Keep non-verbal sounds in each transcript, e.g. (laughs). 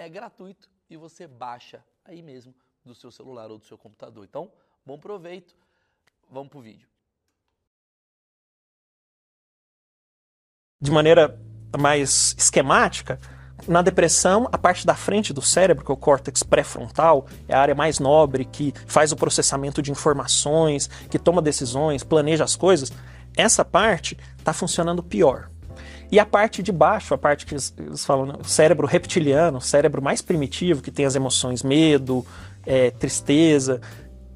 é gratuito e você baixa aí mesmo do seu celular ou do seu computador. Então, bom proveito. Vamos pro vídeo. De maneira mais esquemática, na depressão, a parte da frente do cérebro, que é o córtex pré-frontal, é a área mais nobre que faz o processamento de informações, que toma decisões, planeja as coisas. Essa parte está funcionando pior. E a parte de baixo, a parte que eles, falam, né, o cérebro reptiliano, o cérebro mais primitivo, que tem as emoções medo, é, tristeza,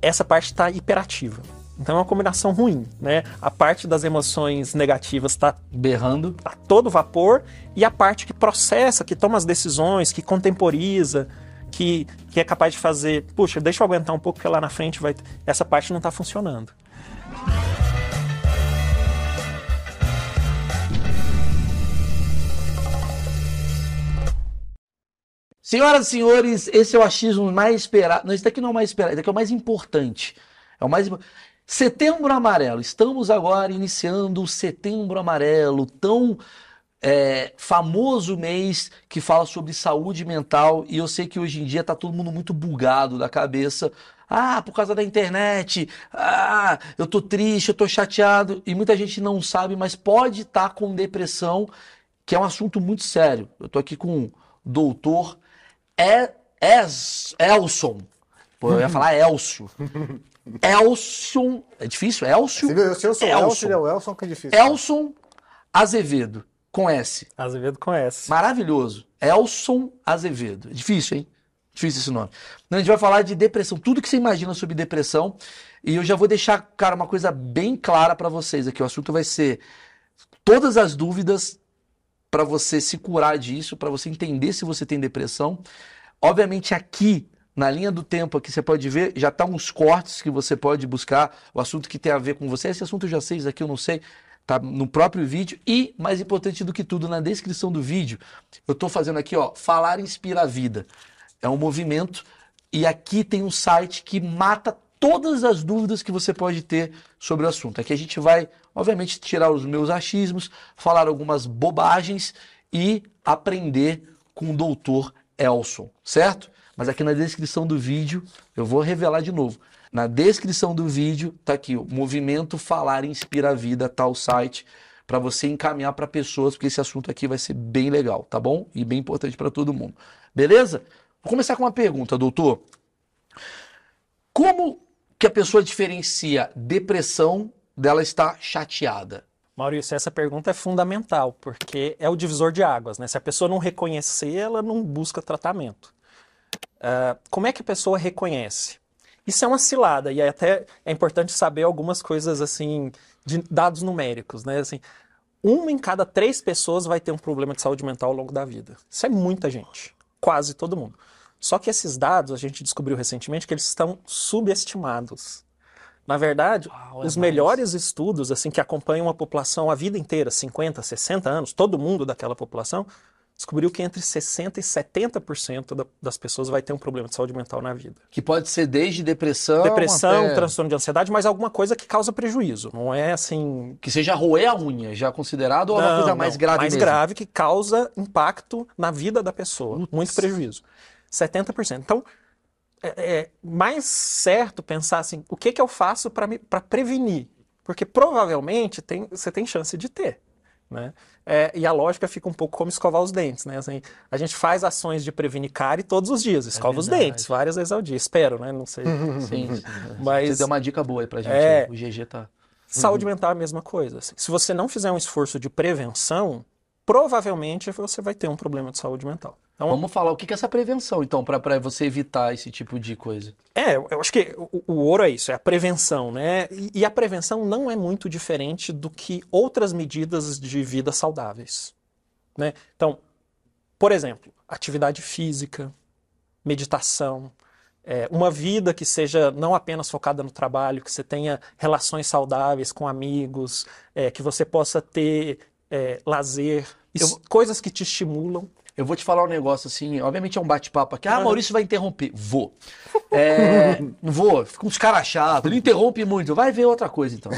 essa parte está hiperativa. Então é uma combinação ruim, né? A parte das emoções negativas está berrando a todo vapor e a parte que processa, que toma as decisões, que contemporiza, que, que é capaz de fazer, puxa, deixa eu aguentar um pouco que lá na frente vai. Essa parte não está funcionando. Senhoras e senhores, esse é o achismo mais esperado. Não, esse daqui não é o mais esperado, esse daqui é o mais importante. É o mais Setembro Amarelo. Estamos agora iniciando o Setembro Amarelo, tão é, famoso mês que fala sobre saúde mental. E eu sei que hoje em dia está todo mundo muito bugado da cabeça. Ah, por causa da internet. Ah, eu tô triste, eu tô chateado. E muita gente não sabe, mas pode estar tá com depressão, que é um assunto muito sério. Eu tô aqui com o doutor é, es, Elson. Pô, eu ia falar Elcio. (laughs) Elson. É difícil? Elcio? Se eu sou Elson, é o Elson que é difícil. Elson Azevedo. Com S. Azevedo com S. Maravilhoso. Elson Azevedo. É difícil, hein? Difícil esse nome. Então, a gente vai falar de depressão, tudo que você imagina sobre depressão. E eu já vou deixar, cara, uma coisa bem clara para vocês aqui. O assunto vai ser todas as dúvidas para você se curar disso, para você entender se você tem depressão. Obviamente aqui na linha do tempo aqui você pode ver, já tá uns cortes que você pode buscar, o assunto que tem a ver com você. Esse assunto eu já sei, isso aqui eu não sei, tá no próprio vídeo e mais importante do que tudo, na descrição do vídeo, eu estou fazendo aqui, ó, falar inspira a vida. É um movimento e aqui tem um site que mata todas as dúvidas que você pode ter sobre o assunto. Aqui a gente vai, obviamente, tirar os meus achismos, falar algumas bobagens e aprender com o doutor Elson, certo? Mas aqui na descrição do vídeo, eu vou revelar de novo. Na descrição do vídeo tá aqui o Movimento Falar Inspira a Vida, tal site, para você encaminhar para pessoas, porque esse assunto aqui vai ser bem legal, tá bom? E bem importante para todo mundo. Beleza? Vou começar com uma pergunta, doutor. Como que a pessoa diferencia depressão dela estar chateada? Maurício, essa pergunta é fundamental, porque é o divisor de águas. Né? Se a pessoa não reconhecer, ela não busca tratamento. Uh, como é que a pessoa reconhece? Isso é uma cilada, e até é importante saber algumas coisas assim, de dados numéricos. Né? Assim, uma em cada três pessoas vai ter um problema de saúde mental ao longo da vida. Isso é muita gente, quase todo mundo. Só que esses dados, a gente descobriu recentemente que eles estão subestimados. Na verdade, Uau, é os mais. melhores estudos assim que acompanham a população a vida inteira, 50, 60 anos, todo mundo daquela população, descobriu que entre 60% e 70% das pessoas vai ter um problema de saúde mental na vida. Que pode ser desde depressão. Depressão, até... transtorno de ansiedade, mas alguma coisa que causa prejuízo. Não é assim. Que seja roer a unha, já considerado, ou não, uma coisa mais grave? Mais mesmo? grave que causa impacto na vida da pessoa. Putz. Muito prejuízo. 70%. Então, é, é mais certo pensar assim, o que, que eu faço para prevenir? Porque provavelmente tem, você tem chance de ter. né? É, e a lógica fica um pouco como escovar os dentes, né? Assim, a gente faz ações de prevenir cárie todos os dias, escova é os dentes várias vezes ao dia, espero, né? Não sei. (laughs) Sim, Mas você deu uma dica boa aí pra gente. É... O GG tá. Saúde mental é a mesma coisa. Assim. Se você não fizer um esforço de prevenção, provavelmente você vai ter um problema de saúde mental. Então, Vamos falar o que é essa prevenção, então, para você evitar esse tipo de coisa. É, eu acho que o, o ouro é isso, é a prevenção, né? E, e, a prevenção não é muito diferente do que outras medidas de vida saudáveis, né? Então, por exemplo, atividade física, meditação, é, uma vida que seja não apenas focada no trabalho, que você tenha relações saudáveis com amigos, é, que você possa ter é, lazer, eu... coisas que te estimulam. Eu vou te falar um negócio assim, obviamente é um bate-papo aqui. Ah, Maurício vai interromper. Vou. (laughs) É, vou, fica uns caras chatos, ele interrompe muito. Vai ver outra coisa então.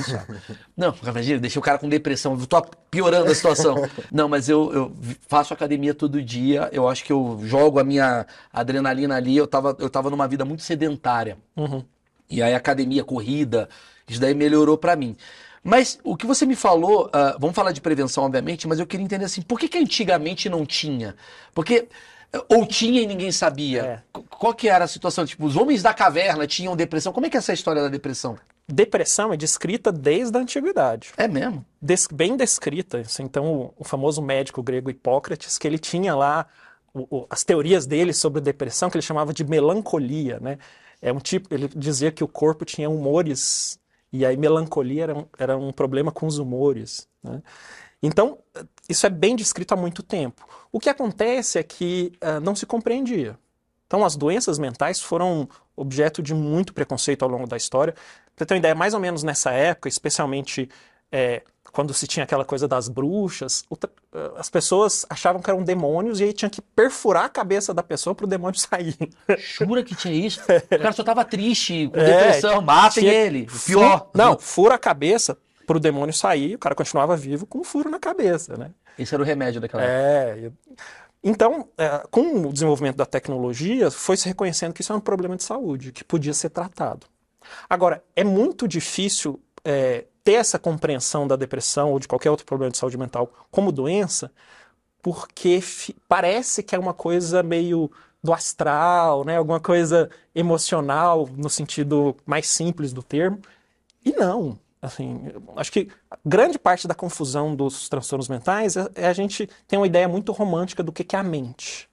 Não, imagina, deixei o cara com depressão, eu tô piorando a situação. Não, mas eu, eu, faço academia todo dia, eu acho que eu jogo a minha adrenalina ali. Eu tava, eu tava numa vida muito sedentária. Uhum. E aí academia, corrida, isso daí melhorou para mim. Mas o que você me falou, uh, vamos falar de prevenção, obviamente, mas eu queria entender assim, por que, que antigamente não tinha? Porque ou tinha e ninguém sabia. É. Qual que era a situação? Tipo, os homens da caverna tinham depressão. Como é que é essa história da depressão? Depressão é descrita desde a antiguidade. É mesmo? Des bem descrita. Então, o, o, famoso médico grego Hipócrates, que ele tinha lá o, o, as teorias dele sobre depressão, que ele chamava de melancolia, né? É um tipo, ele dizia que o corpo tinha humores e aí melancolia era um, era um problema com os humores. Né? Então, isso é bem descrito há muito tempo. O que acontece é que uh, não se compreendia. Então, as doenças mentais foram objeto de muito preconceito ao longo da história. Para ter uma ideia, mais ou menos nessa época, especialmente é, quando se tinha aquela coisa das bruxas, eh, as pessoas achavam que eram demônios e aí tinha que perfurar a cabeça da pessoa para o demônio (laughs) sair. Jura que tinha isso? O cara só tava triste, com é, depressão, matem tinha... ele. Pior. Não, fura a cabeça para o demônio sair, o cara continuava vivo com um furo na cabeça, né? Esse era o remédio daquela época. É. Então, é, com o desenvolvimento da tecnologia, foi se reconhecendo que isso é um problema de saúde, que podia ser tratado. Agora, é muito difícil é, ter essa compreensão da depressão ou de qualquer outro problema de saúde mental como doença, porque parece que é uma coisa meio do astral, né? alguma coisa emocional no sentido mais simples do termo. E não. Assim, acho que grande parte da confusão dos transtornos mentais é, é a gente ter uma ideia muito romântica do que, que é a mente.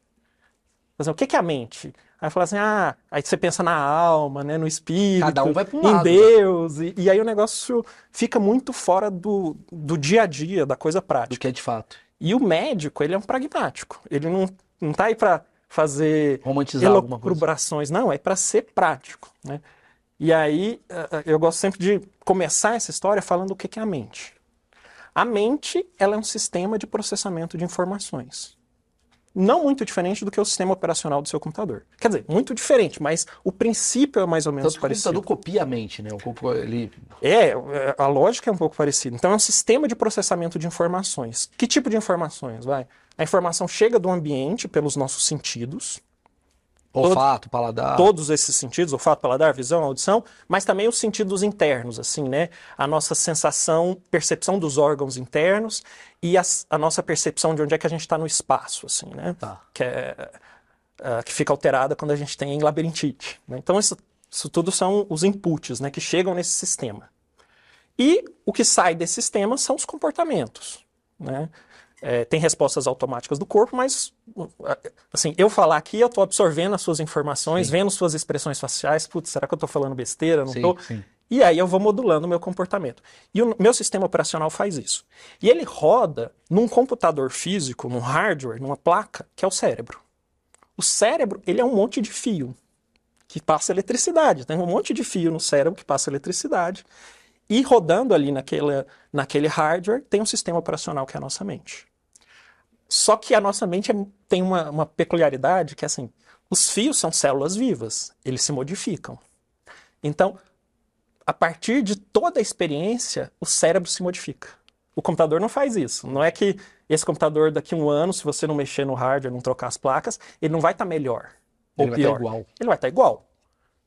Mas, o que, que é a mente? Aí fala assim, ah, aí você pensa na alma, né, no espírito, Cada um vai um em lado, Deus, e, e, aí o negócio fica muito fora do, do dia a dia, da coisa prática. Do que é de fato. E o médico, ele é um pragmático. Ele não, não tá aí para fazer romantizar elucubrações, não, é para ser prático, né? E aí eh, eh, eu gosto sempre de começar essa história falando o que é a mente. A mente, ela é um sistema de processamento de informações não muito diferente do que o sistema operacional do seu computador. Quer dizer, muito diferente, mas o princípio é mais ou menos Tanto parecido. O computador copia a mente, né? O computador, ele... É, é, a lógica é um pouco parecida. Então é um sistema de processamento de informações. Que tipo de informações? Vai? A informação chega do ambiente pelos nossos sentidos, Olfato, paladar. Todos esses sentidos, olfato, paladar, visão, audição, mas também os sentidos internos, assim, né? A nossa sensação, percepção dos órgãos internos e a, a nossa percepção de onde é que a gente está no espaço, assim, né? Tá. Que, é, uh, que fica alterada quando a gente tem labirintite. Né? Então, isso, isso tudo são os inputs, né? Que chegam nesse sistema. E o que sai desse sistema são os comportamentos, né? É, tem respostas automáticas do corpo, mas assim, eu falar aqui, eu estou absorvendo as suas informações, sim. vendo suas expressões faciais, putz, será que eu estou falando besteira? Não estou? E aí eu vou modulando o meu comportamento. E o meu sistema operacional faz isso. E ele roda num computador físico, num hardware, numa placa, que é o cérebro. O cérebro, ele é um monte de fio que passa eletricidade. Tem um monte de fio no cérebro que passa eletricidade. E rodando ali naquele, naquele hardware, tem um sistema operacional que é a nossa mente. Só que a nossa mente é, tem uma, uma peculiaridade que é assim: os fios são células vivas, eles se modificam. Então, a partir de toda a experiência, o cérebro se modifica. O computador não faz isso. Não é que esse computador daqui a um ano, se você não mexer no hardware, não trocar as placas, ele não vai estar tá melhor. Ele ou pior. vai igual. Ele vai estar tá igual.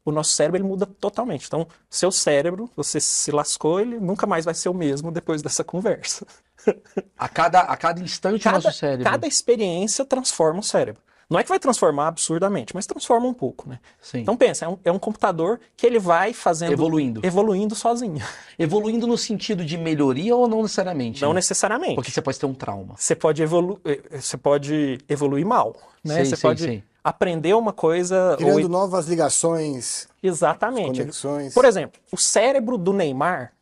O nosso cérebro ele muda totalmente. Então, seu cérebro, você se lascou, ele nunca mais vai ser o mesmo depois dessa (laughs) conversa. (laughs) A cada, a cada instante cada, o nosso cérebro. Cada experiência transforma o cérebro. Não é que vai transformar absurdamente, mas transforma um pouco, né? Sim. Então pensa, é um, é um computador que ele vai fazendo... Evoluindo. Evoluindo sozinho. (laughs) Evoluindo no sentido de melhoria ou não necessariamente? Não né? necessariamente. Porque você pode ter um trauma. Você pode, evolu eh, você pode evoluir mal, né? Sim, você sim, pode sim. aprender uma coisa... Criando ou... novas ligações, Exatamente. conexões. Por exemplo, o cérebro do Neymar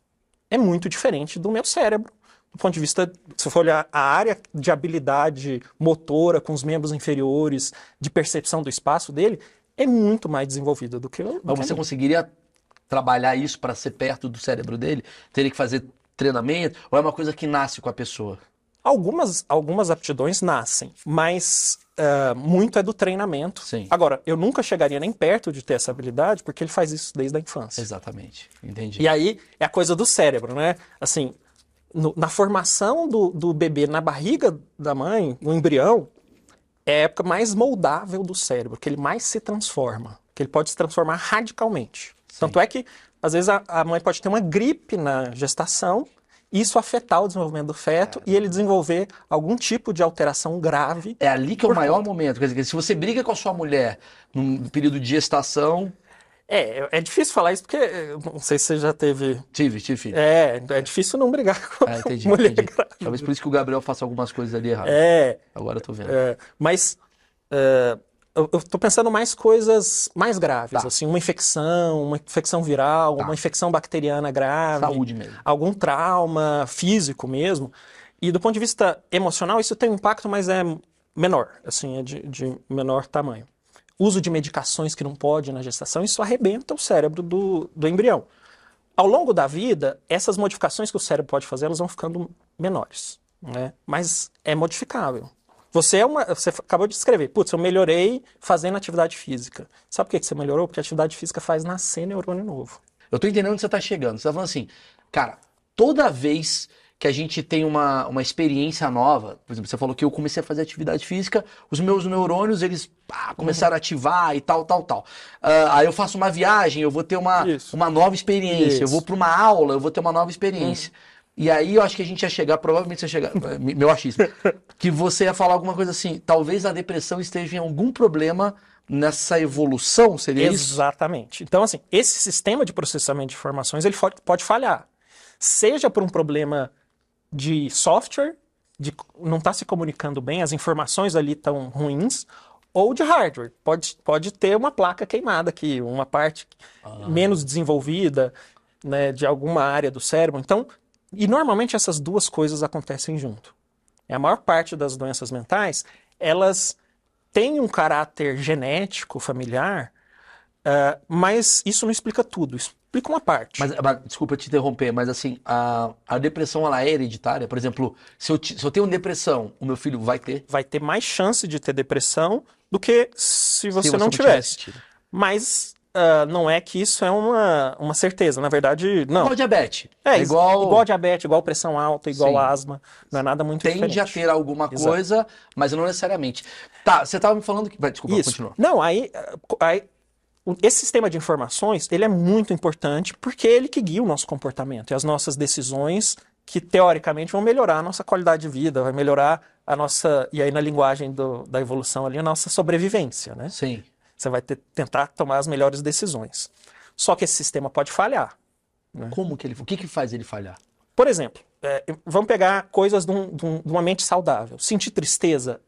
é muito diferente do meu cérebro. Do ponto de vista, se for olhar a área de habilidade motora com os membros inferiores, de percepção do espaço dele, é muito mais desenvolvida do que eu. Mas você conseguiria trabalhar isso para ser perto do cérebro dele? Teria que fazer treinamento? Ou é uma coisa que nasce com a pessoa? Algumas, algumas aptidões nascem, mas uh, muito é do treinamento. Sim. Agora, eu nunca chegaria nem perto de ter essa habilidade, porque ele faz isso desde a infância. Exatamente. Entendi. E aí é a coisa do cérebro, né? Assim, no, na formação do, do bebê na barriga da mãe, no embrião, é a época mais moldável do cérebro, que ele mais se transforma, que ele pode se transformar radicalmente. Sim. Tanto é que, às vezes, a, a mãe pode ter uma gripe na gestação isso afetar o desenvolvimento do feto é. e ele desenvolver algum tipo de alteração grave. É ali que é o maior conta. momento. Quer dizer, se você briga com a sua mulher num período de gestação. É, é difícil falar isso porque não sei se você já teve. Tive, tive filho. É, é difícil não brigar com é, (laughs) entendi, mulher entendi. Talvez por isso que o Gabriel faça algumas coisas ali erradas. É. Agora eu tô vendo. É, mas é, eu, eu tô pensando mais coisas mais graves, Tá. assim, uma infecção, uma infecção viral, Tá. uma infecção bacteriana grave. Saúde mesmo. algum trauma físico mesmo. E do ponto de vista emocional, isso tem um impacto, mas é menor, assim, é de, de menor tamanho. Uso de medicações que não pode na gestação, isso arrebenta o cérebro do, do embrião. Ao longo da vida, essas modificações que o cérebro pode fazer, elas vão ficando menores, né? Mas é modificável. Você é uma, você acabou de descrever, putz, eu melhorei fazendo atividade física. Sabe por que que você melhorou? Porque a atividade física faz nascer neurônio novo. Eu tô entendendo onde você tá chegando. Você tá falando assim, cara, toda vez que a gente tem uma, uma experiência nova, por exemplo, você falou que eu comecei a fazer atividade física, os meus neurônios, eles pá, começaram a ativar e tal, tal, tal. Ah, aí eu faço uma viagem, eu vou ter uma, Isso. uma nova experiência. Eu Isso. vou para uma aula, eu vou ter uma nova experiência. E aí eu acho que a gente ia chegar, provavelmente você ia chegar, (laughs) meu achismo, que você ia falar alguma coisa assim, talvez a depressão esteja em algum problema nessa evolução, seria isso? Exatamente. Então, assim, esse sistema de processamento de informações ele pode falhar. Seja por um problema de software, de não estar se comunicando bem, as informações ali estão ruins, ou de hardware. Pode, pode ter uma placa queimada aqui, uma parte menos desenvolvida né, de alguma área do cérebro. Então, e normalmente essas duas coisas acontecem junto. A maior parte das doenças mentais, elas têm um caráter genético, familiar, ah, mas isso não explica tudo, explica uma parte. Mas, mas, desculpa te interromper, mas assim, a, a depressão ela é hereditária? Por exemplo, se eu, se eu tenho depressão, o meu filho vai ter? Vai ter mais chance de ter depressão do que se você, Se não tivesse tivesse. tido. Mas ah, não é que isso é uma, uma certeza. Na verdade, não. Igual diabetes. É, igual, igual diabetes, igual pressão alta, igual Sim. asma. Não é nada muito tende diferente. a ter alguma Exato. coisa, mas não necessariamente. Tá, você tava me falando que. Desculpa, Isso. continua. Não, aí, aí o- esse sistema de informações, ele é muito importante porque é ele que guia o nosso comportamento e as nossas decisões que teoricamente vão melhorar a nossa qualidade de vida, vai melhorar a nossa, e aí na linguagem do- da evolução ali, a nossa sobrevivência, né? Sim. Você vai ter- tentar tomar as melhores decisões. Só que esse sistema pode falhar. Como que ele. O que que faz ele falhar? Por exemplo, é, vamos pegar coisas de, um- de um- de uma mente saudável. Sentir tristeza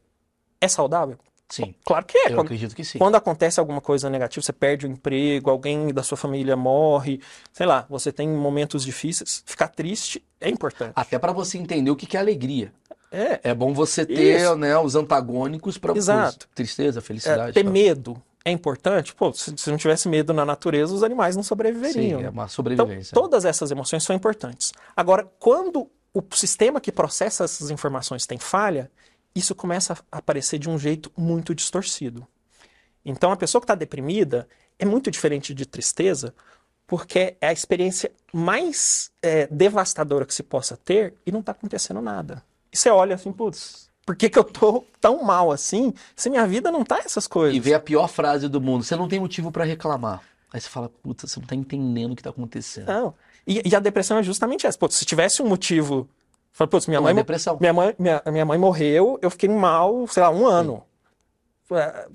é saudável? Sim. Claro que é. Eu Quando- acredito que sim. Quando acontece alguma coisa negativa, você perde o emprego, alguém da sua família morre, sei lá, você tem momentos difíceis, ficar triste é importante. Até pra você entender o que que é alegria. É, É bom você ter Isso. né, os antagônicos para tristeza, é, felicidade. ter tal. medo é importante. Pô, se, se não tivesse medo na natureza, os animais não sobreviveriam. Sim, é uma Então, sobrevivência. todas essas emoções são importantes. Agora, quando o sistema que processa essas informações tem falha, isso começa a aparecer de um jeito muito distorcido. Então, a pessoa que está deprimida é muito diferente de tristeza, porque é a experiência mais é, devastadora que se possa ter e não está acontecendo nada. E você olha assim, putz, por que, que eu tô tão mal assim se minha vida não tá essas coisas? E vê a pior frase do mundo. Você não tem motivo pra reclamar. Aí você fala, puta, você não tá entendendo o que tá acontecendo. Não. E, e a depressão é justamente essa. Pô, se tivesse um motivo Falei, putz, minha Uma mãe, depressão. minha, mãe, minha, minha mãe morreu, eu fiquei mal, sei lá, um ano. É,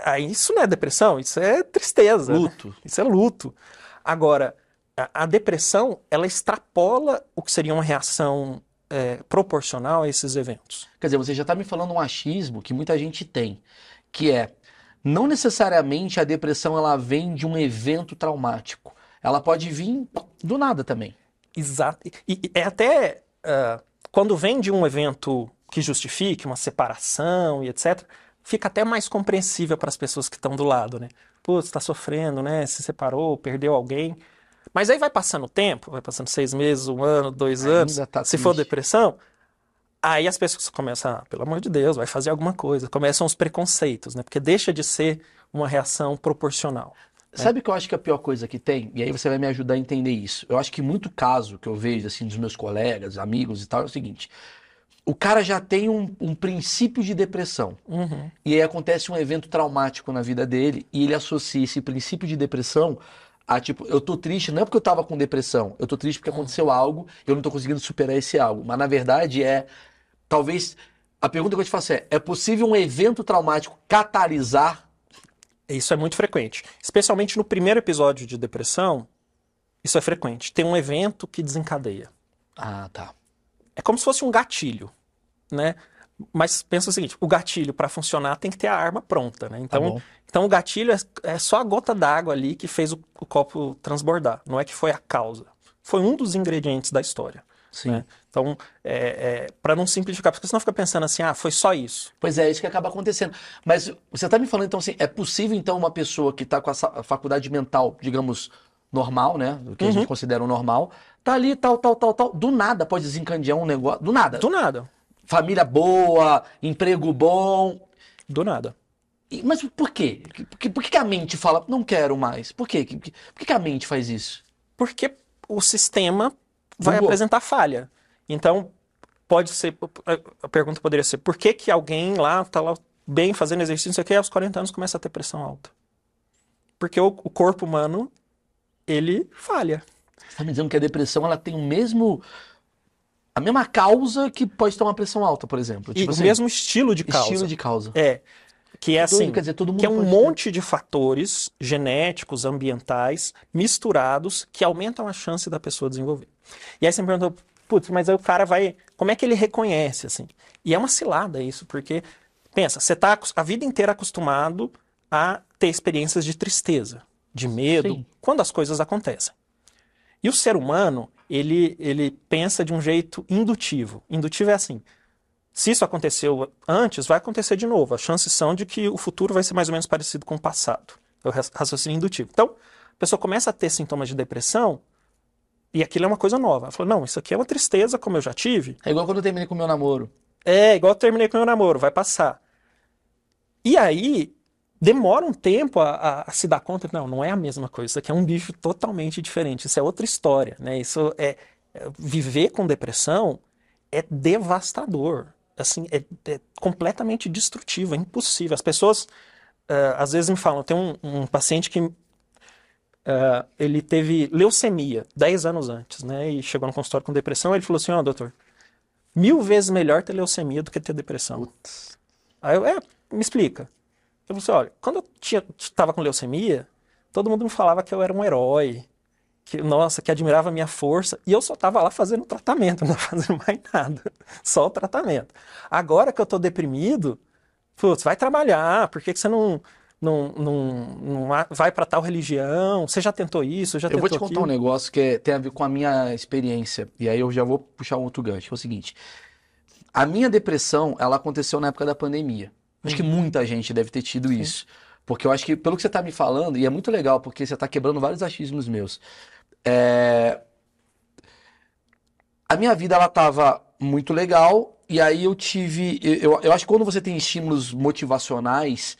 Aí isso não é depressão, isso é tristeza. né? Luto. Isso é luto. Agora, a, a depressão, ela extrapola o que seria uma reação é, proporcional a esses eventos. Quer dizer, você já está me falando um achismo que muita gente tem, que é não necessariamente a depressão ela vem de um evento traumático. Ela pode vir do nada também. Exato. E, e é até ah, quando vem de um evento que justifique uma separação e etc., fica até mais compreensível para as pessoas que estão do lado, né? Putz, está sofrendo, né? Se separou, perdeu alguém. Mas aí vai passando o tempo, vai passando seis meses, um ano, dois Ainda anos. tá se for depressão, aí as pessoas começam, ah, pelo amor de Deus, vai fazer alguma coisa. Começam os preconceitos, né? Porque deixa de ser uma reação proporcional. Sabe o que eu acho que é a pior coisa que tem? E aí você vai me ajudar a entender isso. Eu acho que muito caso que eu vejo assim dos meus colegas, amigos e tal é o seguinte: o cara já tem um, um princípio de depressão. Uhum. E aí acontece um evento traumático na vida dele e ele associa esse princípio de depressão a tipo, eu tô triste não é porque eu tava com depressão, eu tô triste porque aconteceu algo e eu não tô conseguindo superar esse algo. Mas na verdade é, talvez, a pergunta que eu te faço é, é possível um evento traumático catalisar? Isso é muito frequente. Especialmente no primeiro episódio de depressão, isso é frequente. Tem um evento que desencadeia. Ah, tá. É como se fosse um gatilho, né? Mas pensa o seguinte, o gatilho para funcionar tem que ter a arma pronta, né? Tá Então, bom. então o gatilho é, é só a gota d'água ali que fez o, o copo transbordar. Não é que foi a causa. Foi um dos ingredientes da história. Sim. né? Então, é, para não simplificar, porque senão fica pensando assim, ah, foi só isso. Pois é, isso que acaba acontecendo. Mas você tá me falando então assim, é possível então uma pessoa que tá com a faculdade mental, digamos, normal, né? O que a gente considera o normal, tá ali, tal, tal, tal, tal, do nada pode desencadear um negócio, do nada. Do nada. Família boa, emprego bom. Do nada. E- Mas por quê? Por que, por que a mente fala, não quero mais? Por quê? Por que, por que a mente faz isso? Porque o sistema vai apresentar falha. Então, pode ser. A pergunta poderia ser: por que, que alguém lá está lá bem fazendo exercício, não sei o quê, aos 40 anos começa a ter pressão alta? Porque o, o corpo humano, ele falha. Você tá me dizendo que a depressão ela tem o mesmo. A mesma causa que pode ter uma pressão alta, por exemplo. E Tipo o assim, mesmo estilo de causa. estilo de causa. É. Que é doido, assim, dizer, que é um pode ter. monte de fatores genéticos, ambientais, misturados, que aumentam a chance da pessoa desenvolver. E aí você me perguntou, putz, mas aí o cara vai. Como é que ele reconhece, assim? E é uma cilada isso, porque, pensa, você está a vida inteira acostumado a ter experiências de tristeza, de medo, Sim. quando as coisas acontecem. E o ser humano, ele, ele pensa de um jeito indutivo. Indutivo é assim: se isso aconteceu antes, vai acontecer de novo. As chances são de que o futuro vai ser mais ou menos parecido com o passado. É o raci- raciocínio indutivo. Então, a pessoa começa a ter sintomas de depressão e aquilo é uma coisa nova. Ela falou: não, isso aqui é uma tristeza, como eu já tive. É igual quando eu terminei com o meu namoro. É, igual eu terminei com o meu namoro, vai passar. E aí, demora um tempo a, a- a se dar conta que não, não é a mesma coisa. Isso aqui é um bicho totalmente diferente. Isso é outra história, né? Isso é, é- viver com depressão é devastador. Assim, é, é completamente destrutivo, é impossível. As pessoas eh, às vezes me falam, tem um, um paciente que eh, ele teve leucemia 10 anos antes, né? E chegou no consultório com depressão, ele falou assim, ó, doutor, mil vezes melhor ter leucemia do que ter depressão. Aí eu, é, me explica. Eu falei assim, olha, quando eu tinha, tava com leucemia, todo mundo me falava que eu era um herói, que, nossa, que admirava a minha força, e eu só tava lá fazendo tratamento, (laughs) não fazendo mais nada, só o tratamento. Agora que eu tô deprimido, putz, vai trabalhar, por que que você não, não, não, não vai para tal religião? Você já tentou isso, já Eu vou te tentou contar um aquilo? negócio que é- tem a ver com a minha experiência. E aí eu já vou puxar um outro gancho. que É o seguinte. A minha depressão, ela aconteceu na época da pandemia. Acho que muita gente deve ter tido isso. Porque eu acho que, pelo que você está me falando, e é muito legal, porque você está quebrando vários achismos meus. É, A minha vida, ela estava muito legal, e aí eu tive. Eu, eu- acho que quando você tem estímulos motivacionais,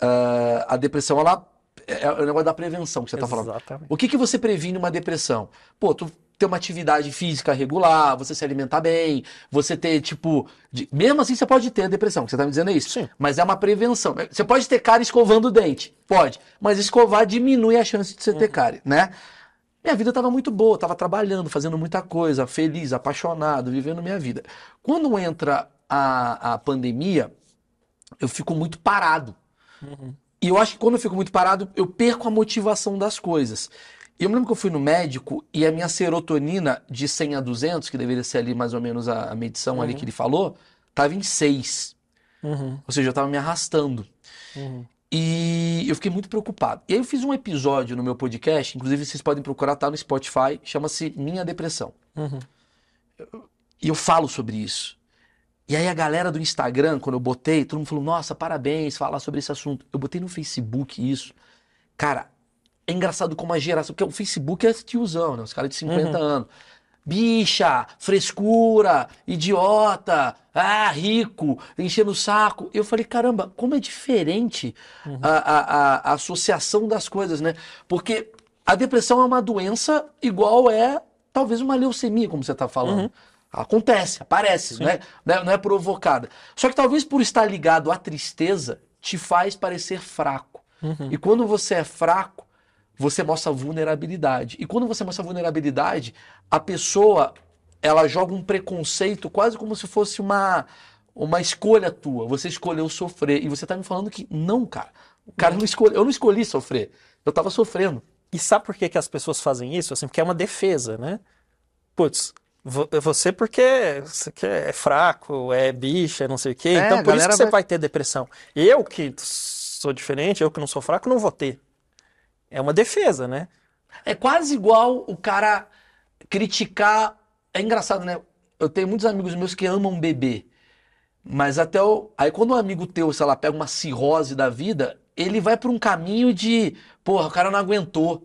ah, a depressão, ela. É o negócio da prevenção que você está falando. O que que você previne uma depressão? Pô, tu ter uma atividade física regular, você se alimentar bem, você ter, tipo. de- Mesmo assim, você pode ter a depressão, que você tá me dizendo é isso. Sim. Mas é uma prevenção. Você pode ter cárie escovando o dente. Pode. Mas escovar diminui a chance de você ter cárie, né? Minha vida estava muito boa, estava trabalhando, fazendo muita coisa, feliz, apaixonado, vivendo minha vida. Quando entra a, a pandemia, eu fico muito parado. Uhum. E eu acho que quando eu fico muito parado, eu perco a motivação das coisas. Eu me lembro que eu fui no médico e a minha serotonina de 100 a 200, que deveria ser ali mais ou menos a, a medição uhum. ali que ele falou, estava em 6. Uhum. Ou seja, eu estava me arrastando. Uhum. E eu fiquei muito preocupado. E aí eu fiz um episódio no meu podcast, inclusive vocês podem procurar, tá no Spotify, chama-se Minha Depressão. Uhum. E eu falo sobre isso. E aí a galera do Instagram, quando eu botei, todo mundo falou, nossa, parabéns, falar sobre esse assunto. Eu botei no Facebook isso. Cara, é engraçado como a geração, porque o Facebook é tiozão, né? Os caras de 50 uhum. anos bicha, frescura, idiota, ah, rico, enchendo o saco. Eu falei, caramba, como é diferente uhum. a, a, a, associação das coisas, né? Porque a depressão é uma doença igual é talvez uma leucemia, como você está falando. Uhum. Acontece, aparece, né? não é, não é provocada. Só que talvez por estar ligado à tristeza, te faz parecer fraco. Uhum. E quando você é fraco, você mostra vulnerabilidade. E quando você mostra vulnerabilidade, a pessoa ela joga um preconceito quase como se fosse uma uma escolha tua. Você escolheu sofrer e você tá me falando que não, cara. O cara não escolheu, eu não escolhi sofrer. Eu tava sofrendo. E sabe por que, que as pessoas fazem isso? Assim, porque é uma defesa, né? Putz, você porque você é fraco, é bicha, não sei o quê. É, então por isso que você vai... vai ter depressão. Eu que sou diferente, eu que não sou fraco, não vou ter. É uma defesa, né? É quase igual o cara criticar. É engraçado, né? Eu tenho muitos amigos meus que amam beber. Mas até o. Aí quando um amigo teu, sei lá, pega uma cirrose da vida, ele vai por um caminho de. Porra, o cara não aguentou.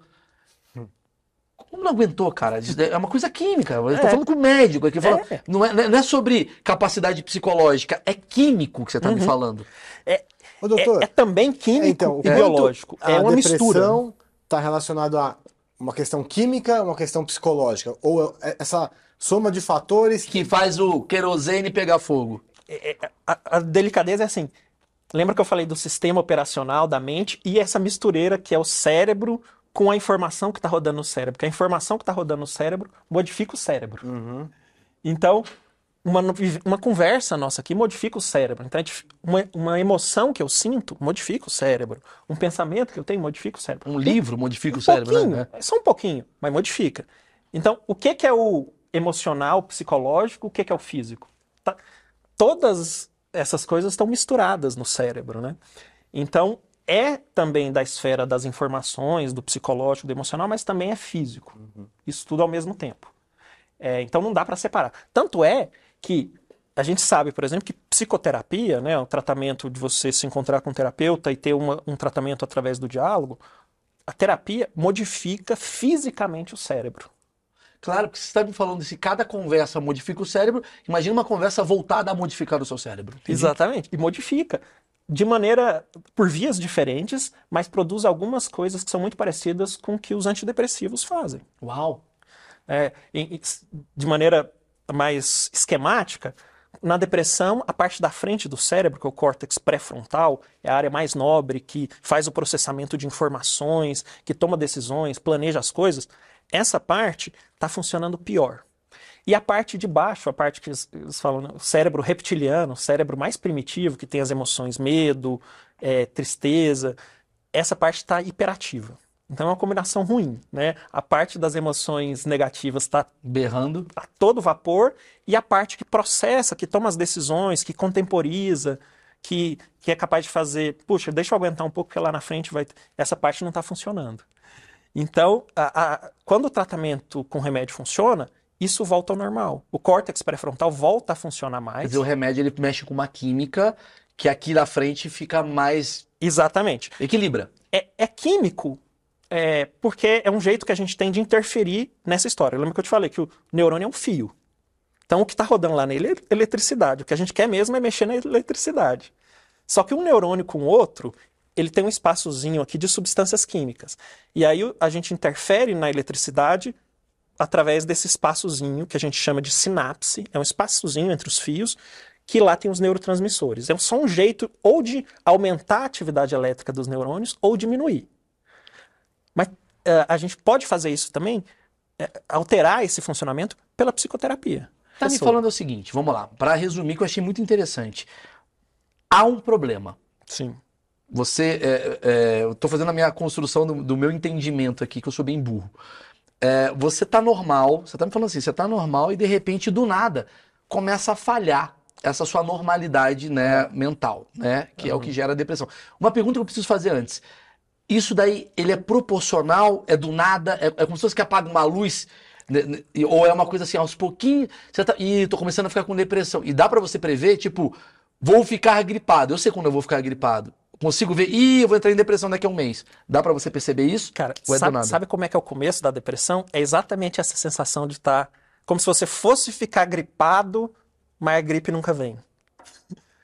Como não aguentou, cara? É uma coisa química. Eu tô é. falando com o médico aqui. É. Não, é, não é sobre capacidade psicológica, é químico que você tá uhum. me falando. É, Ô, doutor, é, é, também químico então, e biológico. É uma mistura está relacionado a uma questão química, uma questão psicológica? Ou é essa soma de fatores que faz o querosene pegar fogo? É, é, a, a delicadeza é assim. Lembra que eu falei do sistema operacional da mente e essa mistureira que é o cérebro com a informação que está rodando no cérebro? Porque a informação que está rodando no cérebro modifica o cérebro. Uhum. Então, uma, uma conversa nossa aqui modifica o cérebro. Então, uma, uma emoção que eu sinto modifica o cérebro. Um pensamento que eu tenho modifica o cérebro. Um livro modifica um o cérebro, né? É só um pouquinho, mas modifica. Então, o que, que é o emocional, psicológico, o que, que é o físico? Tá, todas essas coisas estão misturadas no cérebro, né? Então, é também da esfera das informações, do psicológico, do emocional, mas também é físico. Uhum. Isso tudo ao mesmo tempo. É, então não dá para separar. Tanto é que a gente sabe, por exemplo, que psicoterapia, né, o tratamento de você se encontrar com um terapeuta e ter uma, um tratamento através do diálogo, a terapia modifica fisicamente o cérebro. Claro, porque você está me falando se cada conversa modifica o cérebro, imagina uma conversa voltada a modificar o seu cérebro. Entendi? Exatamente, e modifica. De maneira, por vias diferentes, mas produz algumas coisas que são muito parecidas com o que os antidepressivos fazem. Uau! É, de maneira mais esquemática, na depressão, a parte da frente do cérebro, que é o córtex pré-frontal, é a área mais nobre que faz o processamento de informações, que toma decisões, planeja as coisas. Essa parte está funcionando pior. E a parte de baixo, a parte que eles, falam, né, o cérebro reptiliano, o cérebro mais primitivo, que tem as emoções medo, é, tristeza, essa parte está hiperativa. Então é uma combinação ruim, né? A parte das emoções negativas está berrando, a todo vapor, e a parte que processa, que toma as decisões, que contemporiza, que, que é capaz de fazer, puxa, deixa eu aguentar um pouco, porque lá na frente vai. Essa parte não está funcionando. Então, a, a, quando o tratamento com remédio funciona, isso volta ao normal. O córtex pré-frontal volta a funcionar mais. Quer dizer, o remédio ele mexe com uma química que aqui na frente fica mais. Exatamente. Equilibra. É, é químico é, porque é um jeito que a gente tem de interferir nessa história. Lembra que eu te falei que o neurônio é um fio. Então o que está rodando lá nele é eletricidade. O que a gente quer mesmo é mexer na eletricidade. Só que um neurônio com o outro, ele tem um espaçozinho aqui de substâncias químicas. E aí a gente interfere na eletricidade através desse espaçozinho que a gente chama de sinapse. É um espaçozinho entre os fios que lá tem os neurotransmissores. É só um jeito ou de aumentar a atividade elétrica dos neurônios ou diminuir. Eh, a gente pode fazer isso também, eh, alterar esse funcionamento pela psicoterapia. Tá me Pessoa. falando o seguinte, vamos lá, para resumir que eu achei muito interessante. Há um problema. Sim. Você, é, é, eu tô fazendo a minha construção do, do meu entendimento aqui, que eu sou bem burro. É, você tá normal, você tá me falando assim, você tá normal e de repente, do nada, começa a falhar essa sua normalidade, né, mental, né, que é o que gera a depressão. Uma pergunta que eu preciso fazer antes. Isso daí, ele é proporcional, é do nada, é, é como se fosse que apaga uma luz, né, né, e- ou é uma coisa assim, aos pouquinhos, você tá, ih, tô começando a ficar com depressão. E dá pra você prever, tipo, vou ficar gripado. Eu sei quando eu vou ficar gripado. Consigo ver, ih, eu vou entrar em depressão daqui a um mês. Dá pra você perceber isso? Cara, é sabe, sabe como é que é o começo da depressão? É exatamente essa sensação de estar como se você fosse ficar gripado, mas a gripe nunca vem.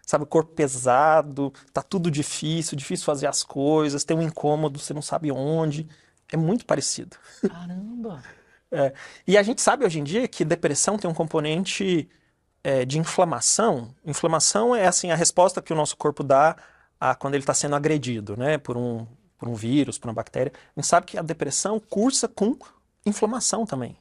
Sabe, o corpo pesado, tá tudo difícil, difícil fazer as coisas, tem um incômodo, você não sabe onde. É muito parecido. Caramba. (laughs) E a gente sabe hoje em dia que depressão tem um componente é, de inflamação. Inflamação é assim a resposta que o nosso corpo dá a quando ele está sendo agredido, né, por um, por um vírus, por uma bactéria. A gente sabe que a depressão cursa com inflamação também.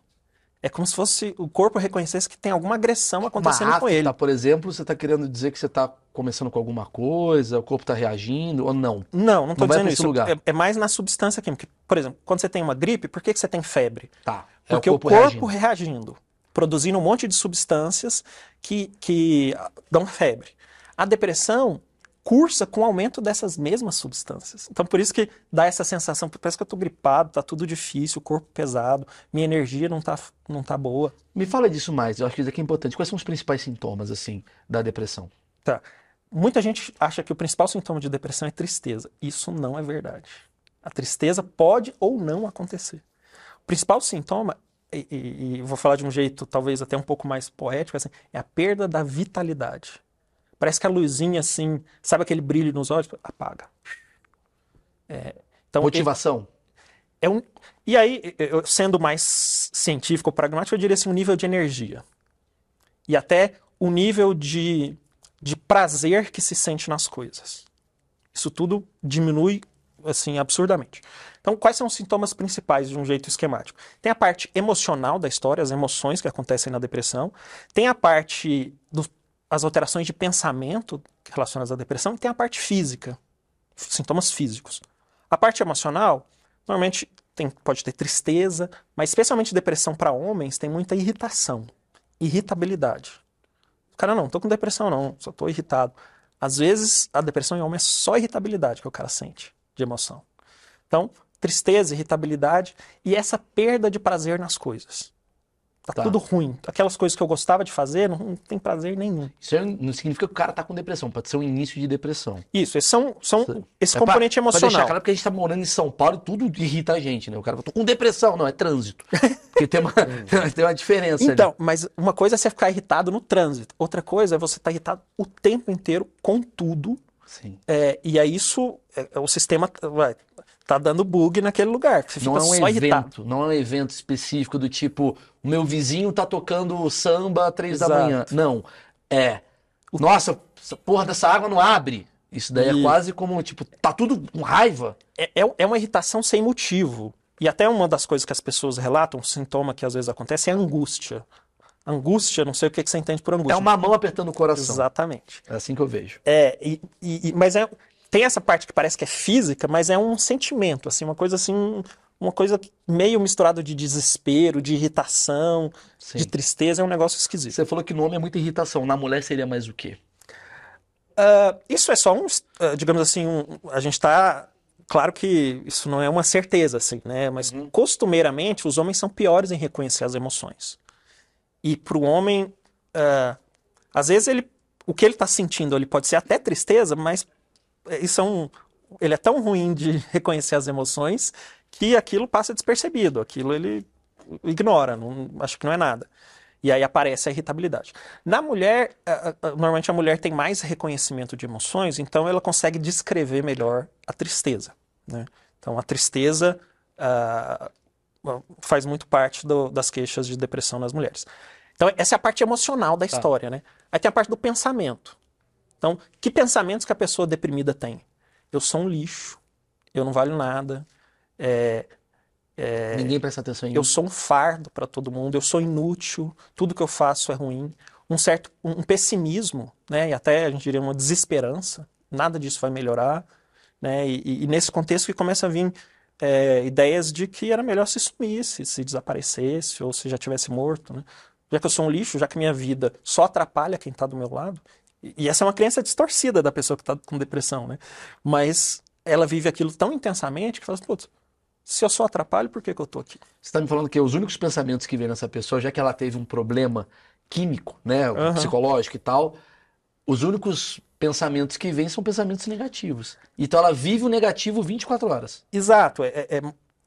É como se fosse o corpo reconhecesse que tem alguma agressão acontecendo Uma com ele. afta, por exemplo, você tá querendo dizer que você tá começando com alguma coisa, o corpo tá reagindo, ou não? Não, não estou dizendo isso. lugar. É, é mais na substância química. Por exemplo, quando você tem uma gripe, por que, que você tem febre? Tá. É Porque o corpo, reagindo. produzindo um monte de substâncias que, que dão febre. A depressão cursa com o aumento dessas mesmas substâncias. Então, por isso que dá essa sensação, parece que eu tô gripado, tá tudo difícil, o corpo pesado, minha energia não tá, não tá boa. Me fala disso mais, eu acho que isso aqui é importante. Quais são os principais sintomas, assim, da depressão? Tá. Muita gente acha que o principal sintoma de depressão é tristeza. Isso não é verdade. A tristeza pode ou não acontecer. O principal sintoma, e, e- e vou falar de um jeito talvez até um pouco mais poético, assim, é a perda da vitalidade. Parece que a luzinha, assim, sabe aquele brilho nos olhos? Apaga. É, então, Motivação? é um... E aí, eu- sendo mais científico ou pragmático, eu diria assim, um nível de energia. E até o nível de, de prazer que se sente nas coisas. Isso tudo diminui, assim, absurdamente. Então, quais são os sintomas principais de um jeito esquemático? Tem a parte emocional da história, as emoções que acontecem na depressão. Tem a parte das alterações de pensamento relacionadas à depressão. E tem a parte física, sintomas físicos. A parte emocional, normalmente tem- pode ter tristeza, mas especialmente depressão para homens tem muita irritação, irritabilidade. O cara não, tô com depressão não, só tô irritado. Às vezes a depressão em homem é só irritabilidade que o cara sente de emoção. Então, tristeza, irritabilidade e essa perda de prazer nas coisas. Tá, Tá. tudo ruim. Aquelas coisas que eu gostava de fazer, não, não tem prazer nenhum. Isso aí não significa que o cara tá com depressão, pode ser um início de depressão. Isso, esses são, são esse É pra- componente Pra emocional. deixar claro porque a gente tá morando em São Paulo e tudo irrita a gente, né? O cara tô com depressão. Não, é trânsito. (laughs) Porque tem uma, (laughs) tem uma diferença ali. Então, mas uma coisa é você ficar irritado no trânsito, outra coisa é você estar irritado o tempo inteiro com tudo, Sim. é, e aí isso, é, é o sistema vai, tá dando bug naquele lugar, que você Não é um só irritado. evento, não é um evento específico do tipo, o meu vizinho tá tocando samba às três da manhã. Não. É. Nossa, essa porra dessa água não abre. Isso daí é E- quase como, tipo, tá tudo com raiva. É, é, é uma irritação sem motivo. E até uma das coisas que as pessoas relatam, um sintoma que às vezes acontece, é a angústia. Angústia, não sei o que que você entende por angústia. É uma mão apertando o coração. Exatamente. É assim que eu vejo. É, e- e- mas é, tem essa parte que parece que é física, mas é um sentimento, assim, uma coisa assim, uma coisa meio misturada de desespero, de irritação, Sim. de tristeza, é um negócio esquisito. Você falou que no homem é muita irritação. Na mulher seria mais o quê? Ah, isso é só um, ah, digamos assim, um- a gente está, claro que isso não é uma certeza, assim, né? Mas costumeiramente os homens são piores em reconhecer as emoções. E para o homem, ah, às vezes ele, o que ele está sentindo, ele pode ser até tristeza, mas isso é um, ele é tão ruim de (laughs) reconhecer as emoções que aquilo passa despercebido, aquilo ele ignora, não, acho que não é nada. E aí aparece a irritabilidade. Na mulher, normalmente a mulher tem mais reconhecimento de emoções, então ela consegue descrever melhor a tristeza. né? Então a tristeza ah, faz muito parte do- das queixas de depressão nas mulheres. Então essa é a parte emocional da história, né? Aí tem a parte do pensamento. Então, que pensamentos que a pessoa deprimida tem? Eu sou um lixo, eu não valho nada, é, Ninguém presta atenção em eu mim. sou um fardo para todo mundo, eu sou inútil, tudo que eu faço é ruim. Um certo um pessimismo, né? E até a gente diria uma desesperança. Nada disso vai melhorar, né? E, e- e nesse contexto que começa a vir é, ideias de que era melhor se sumisse, se desaparecesse ou se já tivesse morto, né? Já que eu sou um lixo, já que minha vida só atrapalha quem está do meu lado. E, essa é uma crença distorcida da pessoa que está com depressão, né? Mas ela vive aquilo tão intensamente que fala assim, putz, se eu só atrapalho, por que que eu tô aqui? Você está me falando que os únicos pensamentos que vem nessa pessoa, já que ela teve um problema químico, né, Aham. psicológico e tal, os únicos pensamentos que vêm são pensamentos negativos. Então ela vive o negativo 24 horas. Exato. É, é- é-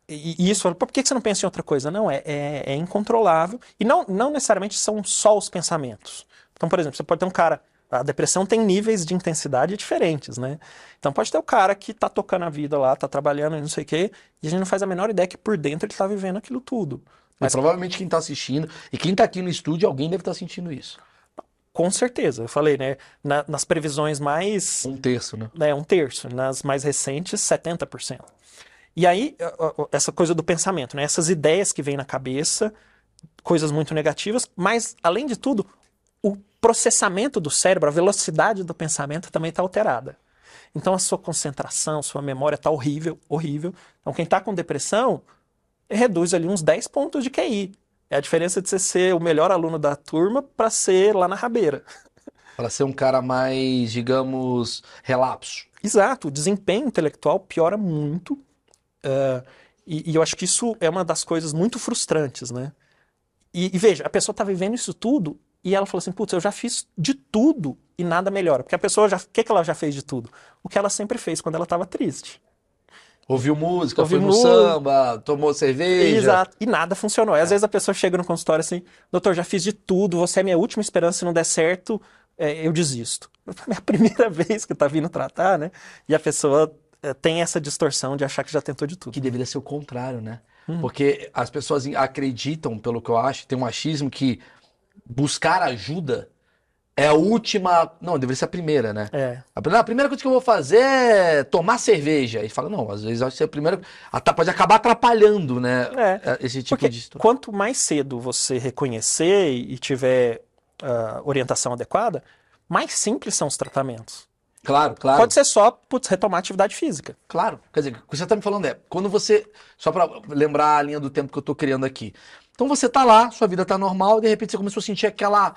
e isso, por que que você não pensa em outra coisa? Não, é, é, é incontrolável. E não, não necessariamente são só os pensamentos. Então, por exemplo, você pode ter um cara. A depressão tem níveis de intensidade diferentes, né? Então pode ter o cara que tá tocando a vida lá, tá trabalhando e não sei o quê, e a gente não faz a menor ideia que por dentro ele tá vivendo aquilo tudo. Mas provavelmente quem está assistindo e quem está aqui no estúdio, alguém deve estar sentindo isso. Com certeza, eu falei, né? Na- nas previsões mais Um terço, né? né, um terço, nas mais recentes, 70%. E aí, essa coisa do pensamento, né, essas ideias que vêm na cabeça, coisas muito negativas, mas, além de tudo, processamento do cérebro, a velocidade do pensamento também está alterada. Então, a sua concentração, sua memória está horrível, horrível. Então, quem está com depressão, reduz ali uns 10 pontos de QI. É a diferença de você ser o melhor aluno da turma para ser lá na rabeira. (laughs) Para ser um cara mais, digamos, relapso. Exato, o desempenho intelectual piora muito. eh, e, e eu acho que isso é uma das coisas muito frustrantes, né? E, e veja, a pessoa está vivendo isso tudo e ela falou assim: putz, eu já fiz de tudo e nada melhora. Porque a pessoa já. O que, que ela já fez de tudo? O que ela sempre fez quando ela estava triste. Ouviu música, Ouviu foi no samba, tomou cerveja. Exato. E nada funcionou. Aí, às vezes a pessoa chega no consultório assim: doutor, já fiz de tudo, você é minha última esperança, se não der certo, eh, eu desisto. (laughs) É a primeira (laughs) vez que tá vindo tratar, né? E a pessoa eh, tem essa distorção de achar que já tentou de tudo. Que deveria ser o contrário, né? Hum. Porque as pessoas acreditam, pelo que eu acho, tem um achismo que buscar ajuda é a última. Não, deveria ser a primeira, né? É. A primeira, a primeira coisa que eu vou fazer é tomar cerveja. E fala, não, às vezes acho que a primeira. Pode acabar atrapalhando, né? É. Esse tipo Porque de situação. quanto mais cedo você reconhecer e tiver ah, orientação adequada, mais simples são os tratamentos. Claro, claro. Pode ser só, putz, retomar a atividade física. Claro, quer dizer, o que você está me falando é, quando você, só para lembrar a linha do tempo que eu estou criando aqui. Então você tá lá, sua vida tá normal, e de repente você começou a sentir aquela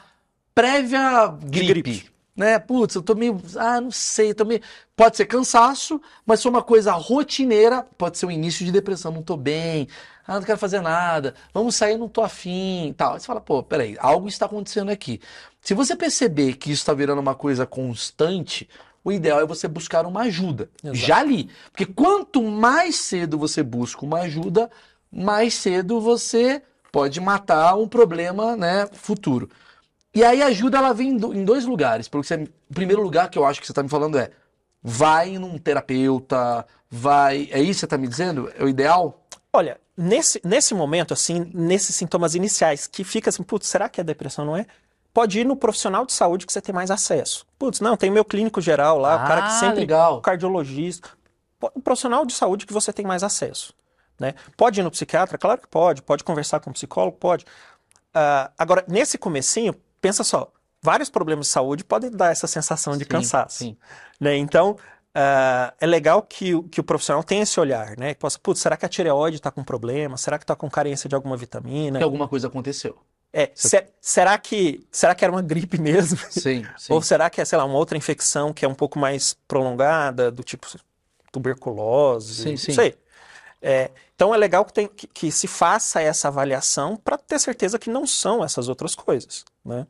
prévia gripe, gripe. né? Putz, eu tô meio, ah, não sei, tô meio, pode ser cansaço, mas foi uma coisa rotineira, pode ser o início de depressão, não tô bem, ah, não quero fazer nada, vamos sair, não tô afim, tal. Aí você fala, pô, peraí, algo está acontecendo aqui. Se você perceber que isso está virando uma coisa constante, o ideal é você buscar uma ajuda. Exato. Já ali. Porque quanto mais cedo você busca uma ajuda, mais cedo você pode matar um problema né, futuro. E aí a ajuda ela vem em do- em dois lugares. Pelo que você, o primeiro lugar que eu acho que você está me falando é vai num terapeuta, vai. É isso que você está me dizendo? É o ideal? Olha, nesse, nesse momento, assim, nesses sintomas iniciais, que fica assim, putz, será que é depressão, não é? Pode ir no profissional de saúde que você tem mais acesso. Putz, não, tem meu clínico geral lá, o cara que Ah, sempre. legal. O cardiologista. O profissional de saúde que você tem mais acesso. Né? Pode ir no psiquiatra? Claro que pode. Pode conversar com o psicólogo? Pode. Ah, agora, nesse comecinho, pensa só, vários problemas de saúde podem dar essa sensação de Sim, cansaço. sim. né? Então, ah, é legal que, o- que o profissional tenha esse olhar, né? Que possa, putz, será que a tireoide está com problema? Será que está com carência de alguma vitamina? Que alguma coisa aconteceu. É, se- será que será que era uma gripe (laughs) mesmo? Sim, sim. Ou será que é, sei lá, uma outra infecção que é um pouco mais prolongada, do tipo tuberculose? Sim, não sim. sei. É, então é legal que, tem- que- que se faça essa avaliação para ter certeza que não são essas outras coisas, né?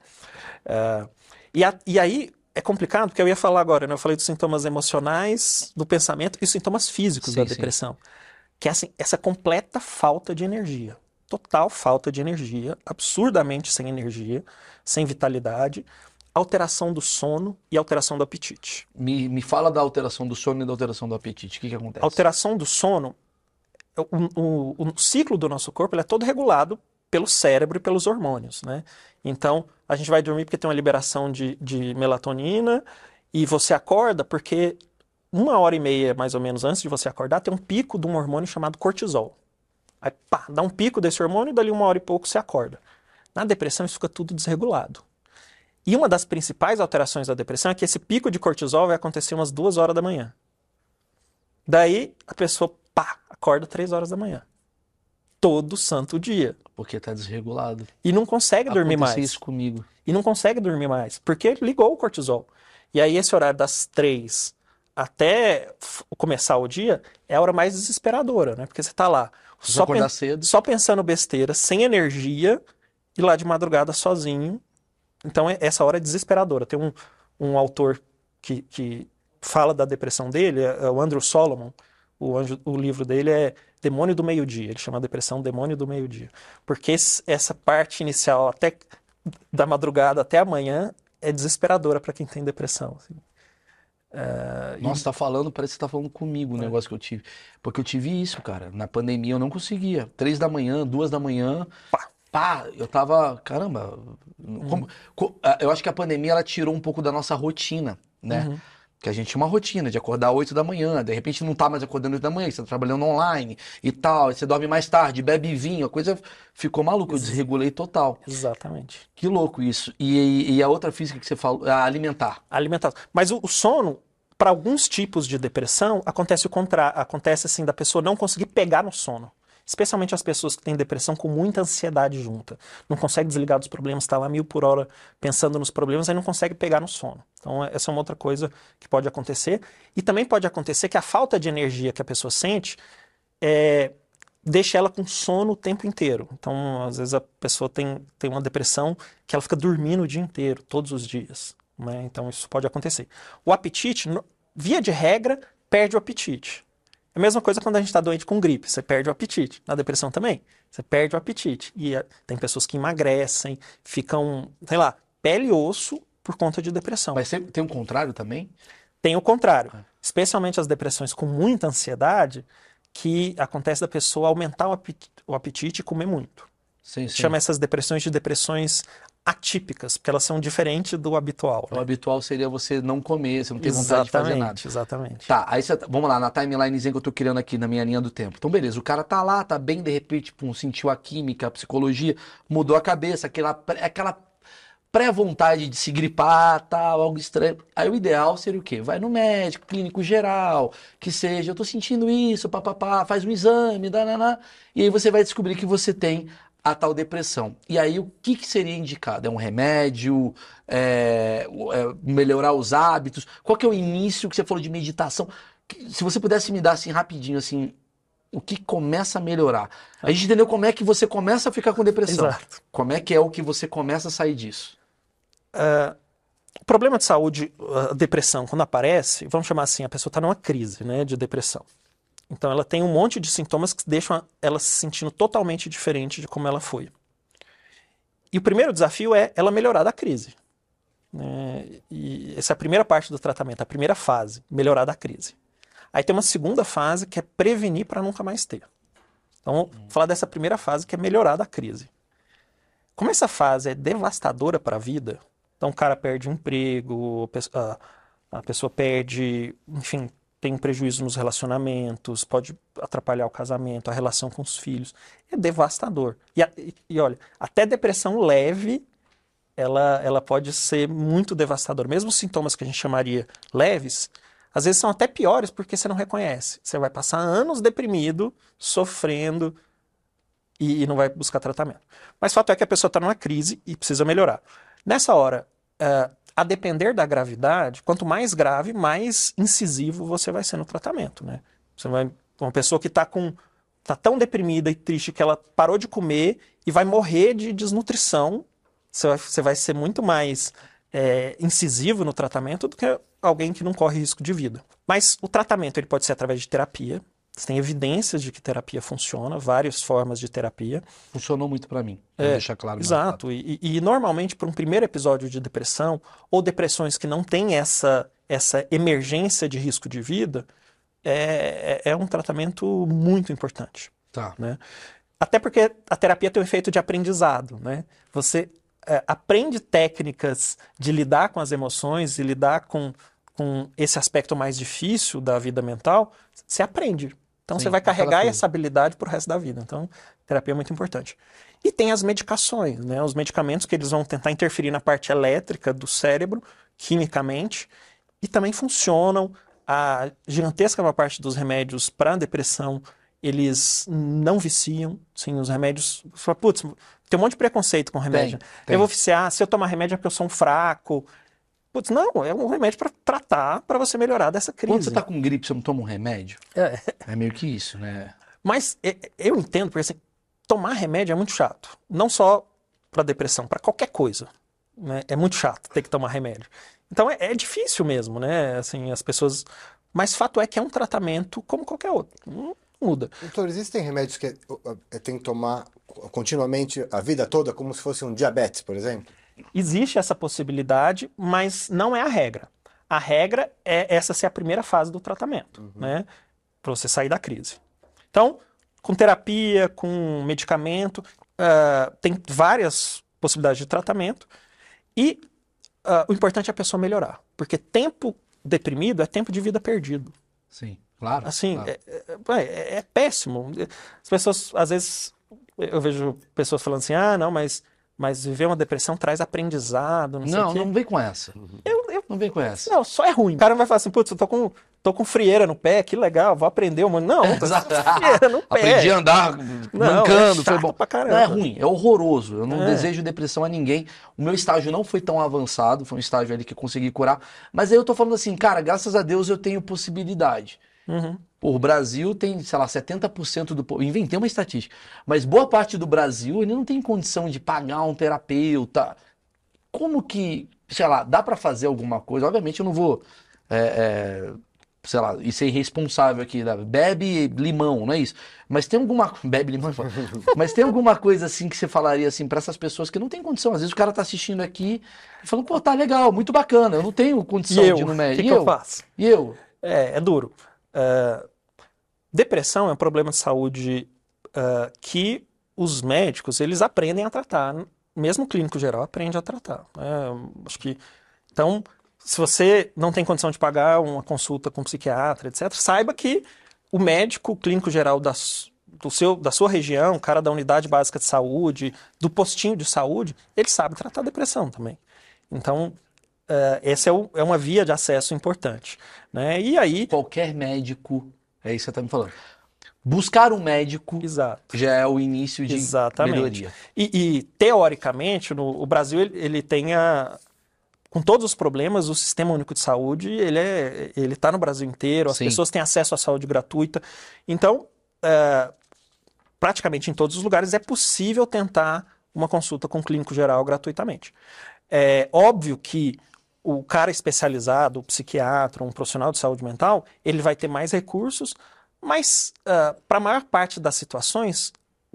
É, e, a- e aí é complicado, porque eu ia falar agora, né? Eu falei dos sintomas emocionais, do pensamento e os sintomas físicos Sim, da sim. depressão. Que é assim, essa completa falta de energia. Total falta de energia, absurdamente sem energia, sem vitalidade, alteração do sono e alteração do apetite. Me, me fala da alteração do sono e da alteração do apetite. O que, que acontece? Alteração do sono, o, o- o ciclo do nosso corpo é todo regulado pelo cérebro e pelos hormônios, né? Então, a gente vai dormir porque tem uma liberação de, de melatonina e você acorda porque uma hora e meia, mais ou menos, antes de você acordar, tem um pico de um hormônio chamado cortisol. Aí pá, dá um pico desse hormônio e dali uma hora e pouco você acorda. Na depressão isso fica tudo desregulado. E uma das principais alterações da depressão é que esse pico de cortisol vai acontecer umas duas horas da manhã. Daí a pessoa, pá, acorda três horas da manhã. Todo santo dia. Porque tá desregulado. E não consegue dormir mais. isso comigo. E não consegue dormir mais, porque ligou o cortisol. E aí esse horário das três até começar o dia é a hora mais desesperadora, né? Porque você tá lá Só pen- cedo. só pensando besteira, sem energia, e lá de madrugada sozinho. Então é- essa hora é desesperadora. Tem um, um autor que, que fala da depressão dele, é é o Andrew Solomon. O, anjo- o livro dele é Demônio do Meio-Dia. Ele chama a depressão Demônio do Meio-Dia. Porque esse- essa parte inicial, até da madrugada até amanhã, é desesperadora para quem tem depressão. assim. E- Nossa, tá falando, parece que você tá falando comigo o É. negócio que eu tive. Porque eu tive isso, cara. Na pandemia eu não conseguia. Três da manhã, duas da manhã. Pá. Pá, eu tava. Caramba. como- co- ah, eu acho que a pandemia ela tirou um pouco da nossa rotina, né? Uhum. Que a gente tinha uma rotina de acordar 8 da manhã, de repente não tá mais acordando 8 da manhã, você tá trabalhando online e tal, aí você dorme mais tarde, bebe vinho, a coisa ficou maluca, eu desregulei total. Exatamente. Que louco isso. E, e a outra física que você falou, a alimentar. alimentação. Mas o, o sono, para alguns tipos de depressão, acontece o contrário. Acontece assim da pessoa não conseguir pegar no sono. Especialmente as pessoas que têm depressão com muita ansiedade junta. Não consegue desligar dos problemas, está lá mil por hora pensando nos problemas, aí não consegue pegar no sono. Então, essa é uma outra coisa que pode acontecer. E também pode acontecer que a falta de energia que a pessoa sente é, deixa ela com sono o tempo inteiro. Então, às vezes a pessoa tem, tem uma depressão que ela fica dormindo o dia inteiro, todos os dias. né? Então, isso pode acontecer. O apetite, via de regra, perde o apetite. É a mesma coisa quando a gente está doente com gripe, você perde o apetite. Na depressão também, você perde o apetite. E eh, tem pessoas que emagrecem, ficam, sei lá, pele e osso por conta de depressão. Mas tem, tem um contrário também? Tem o contrário, especialmente as depressões com muita ansiedade, que acontece da pessoa aumentar o apetite, o apetite e comer muito. Sim, sim. Chama essas depressões de depressões atípicas, porque elas são diferentes do habitual. O né? habitual seria você não comer, você não ter vontade de fazer nada. Exatamente, exatamente. Tá, aí você, vamos lá, na timelinezinha que eu tô criando aqui na minha linha do tempo. Então, beleza, o cara tá lá, tá bem, de repente, pum, sentiu a química, a psicologia, mudou a cabeça, aquela, aquela pré-vontade de se gripar, tal, algo estranho. Aí o ideal seria o quê? Vai no médico, clínico geral, que seja, eu tô sentindo isso, papapá, faz um exame, dananá, e aí você vai descobrir que você tem a tal depressão. E aí o que, que seria indicado? É um remédio? É, é melhorar os hábitos? Qual que é o início que você falou de meditação? Se você pudesse me dar assim rapidinho, assim, o que começa a melhorar? A gente entendeu como é que você começa a ficar com depressão. Exato. Como é que é o que você começa a sair disso? O problema de saúde, a depressão, quando aparece, vamos chamar assim, a pessoa está numa crise né, de depressão. Então ela tem um monte de sintomas que deixam ela se sentindo totalmente diferente de como ela foi. E o primeiro desafio é ela melhorar da crise. né? E essa é a primeira parte do tratamento, a primeira fase, melhorar da crise. Aí tem uma segunda fase que é prevenir para nunca mais ter. Então, vou falar dessa primeira fase que é melhorar da crise. Como essa fase é devastadora para a vida, então o cara perde o emprego, a pe- a, a pessoa perde, enfim, tem um prejuízo nos relacionamentos, pode atrapalhar o casamento, a relação com os filhos. É devastador. E, e- olha, até depressão leve, ela, ela pode ser muito devastadora. Mesmo os sintomas que a gente chamaria leves, às vezes são até piores porque você não reconhece. Você vai passar anos deprimido, sofrendo e, e não vai buscar tratamento. Mas fato é que a pessoa está numa crise e precisa melhorar. Nessa hora, eh, a depender da gravidade, quanto mais grave, mais incisivo você vai ser no tratamento, né? Você vai uma pessoa que está com tá tão deprimida e triste que ela parou de comer e vai morrer de desnutrição. Você vai, você vai ser muito mais eh, incisivo no tratamento do que alguém que não corre risco de vida. Mas o tratamento ele pode ser através de terapia. Você tem evidências de que terapia funciona, várias formas de terapia. Funcionou muito pra mim. É, deixar claro. Exato. E, e- e normalmente, para um primeiro episódio de depressão, ou depressões que não têm essa, essa emergência de risco de vida, é, é é um tratamento muito importante. Tá. Né? Até porque a terapia tem um efeito de aprendizado. Né? Você é, aprende técnicas de lidar com as emoções e lidar com, com esse aspecto mais difícil da vida mental, você aprende. Então Sim, você vai carregar essa habilidade pro resto da vida. Então, terapia é muito importante. E tem as medicações, né? Os medicamentos que eles vão tentar interferir na parte elétrica do cérebro, quimicamente, e também funcionam. A gigantesca parte dos remédios para depressão, eles não viciam. Sim, os remédios. Você fala, putz, tem um monte de preconceito com remédio. tem. Eu vou viciar, se eu tomar remédio é porque eu sou um fraco. Putz, não, é um remédio para tratar, para você melhorar dessa crise. Quando você tá com gripe, você não toma um remédio? É. É meio que isso, né? Mas é, eu entendo, porque assim, tomar remédio é muito chato. Não só para depressão, para qualquer coisa. né? É muito chato ter que tomar remédio. Então é, é difícil mesmo, né? Assim, as pessoas. Mas fato é que é um tratamento como qualquer outro. Não muda. Doutor, existem remédios que uh, uh, tem que tomar continuamente a vida toda, como se fosse um diabetes, por exemplo? Existe essa possibilidade, mas não é a regra. A regra é essa ser a primeira fase do tratamento, né? Para você sair da crise. Então, com terapia, com medicamento, ah, tem várias possibilidades de tratamento. E ah, o importante é a pessoa melhorar. Porque tempo deprimido é tempo de vida perdido. Sim, claro. Assim, claro. é, é- é- é péssimo. As pessoas, às vezes, eu vejo pessoas falando assim: ah, não, mas, mas viver uma depressão traz aprendizado, não, sei Não, o quê. não vem com essa. Eu, eu- Não vem com essa. não, só é ruim. O cara não vai falar assim: putz, eu tô com, tô com frieira no pé, que legal, vou aprender uma. Não, tô com frieira no (laughs) pé. Aprendi a andar mancando, é foi bom. Não é ruim, é horroroso. Eu não É. desejo depressão a ninguém. O meu estágio não foi tão avançado, foi um estágio ali que eu consegui curar. Mas aí eu tô falando assim, cara, graças a Deus eu tenho possibilidade. Uhum. Pô, o Brasil tem, sei lá, 70% do povo. Inventei uma estatística. Mas boa parte do Brasil ele não tem condição de pagar um terapeuta. Como que, sei lá, dá pra fazer alguma coisa? Obviamente eu não vou, é, é, sei lá, e ser irresponsável aqui. né? Bebe limão, não é isso? Mas tem alguma. (laughs) Bebe limão, é mas tem alguma coisa assim que você falaria assim pra essas pessoas que não tem condição. Às vezes o cara tá assistindo aqui e falando, pô, tá legal, muito bacana. Eu não tenho condição eu? de ir no O médico. que, E que eu eu? faço? E eu? É, é duro. É, depressão é um problema de saúde é, que os médicos eles aprendem a tratar. Mesmo o clínico geral aprende a tratar. né? acho que então, se você não tem condição de pagar uma consulta com um psiquiatra, etc., saiba que o médico clínico geral da, do seu, da sua região, o cara da unidade básica de saúde, do postinho de saúde, ele sabe tratar depressão também. Então, é, essa é, o- é uma via de acesso importante. Né? E aí, qualquer médico, é isso que você tá me falando. Buscar um médico exato. já é o início de Exatamente. melhoria. E, e, teoricamente, no, o Brasil ele, ele tem a, com todos os problemas, o Sistema Único de Saúde ele é, ele está no Brasil inteiro. As Sim. pessoas têm acesso à saúde gratuita. Então, é, praticamente em todos os lugares é possível tentar uma consulta com um clínico geral gratuitamente. É óbvio que o cara especializado, o psiquiatra, um profissional de saúde mental, ele vai ter mais recursos, mas para a maior parte das situações,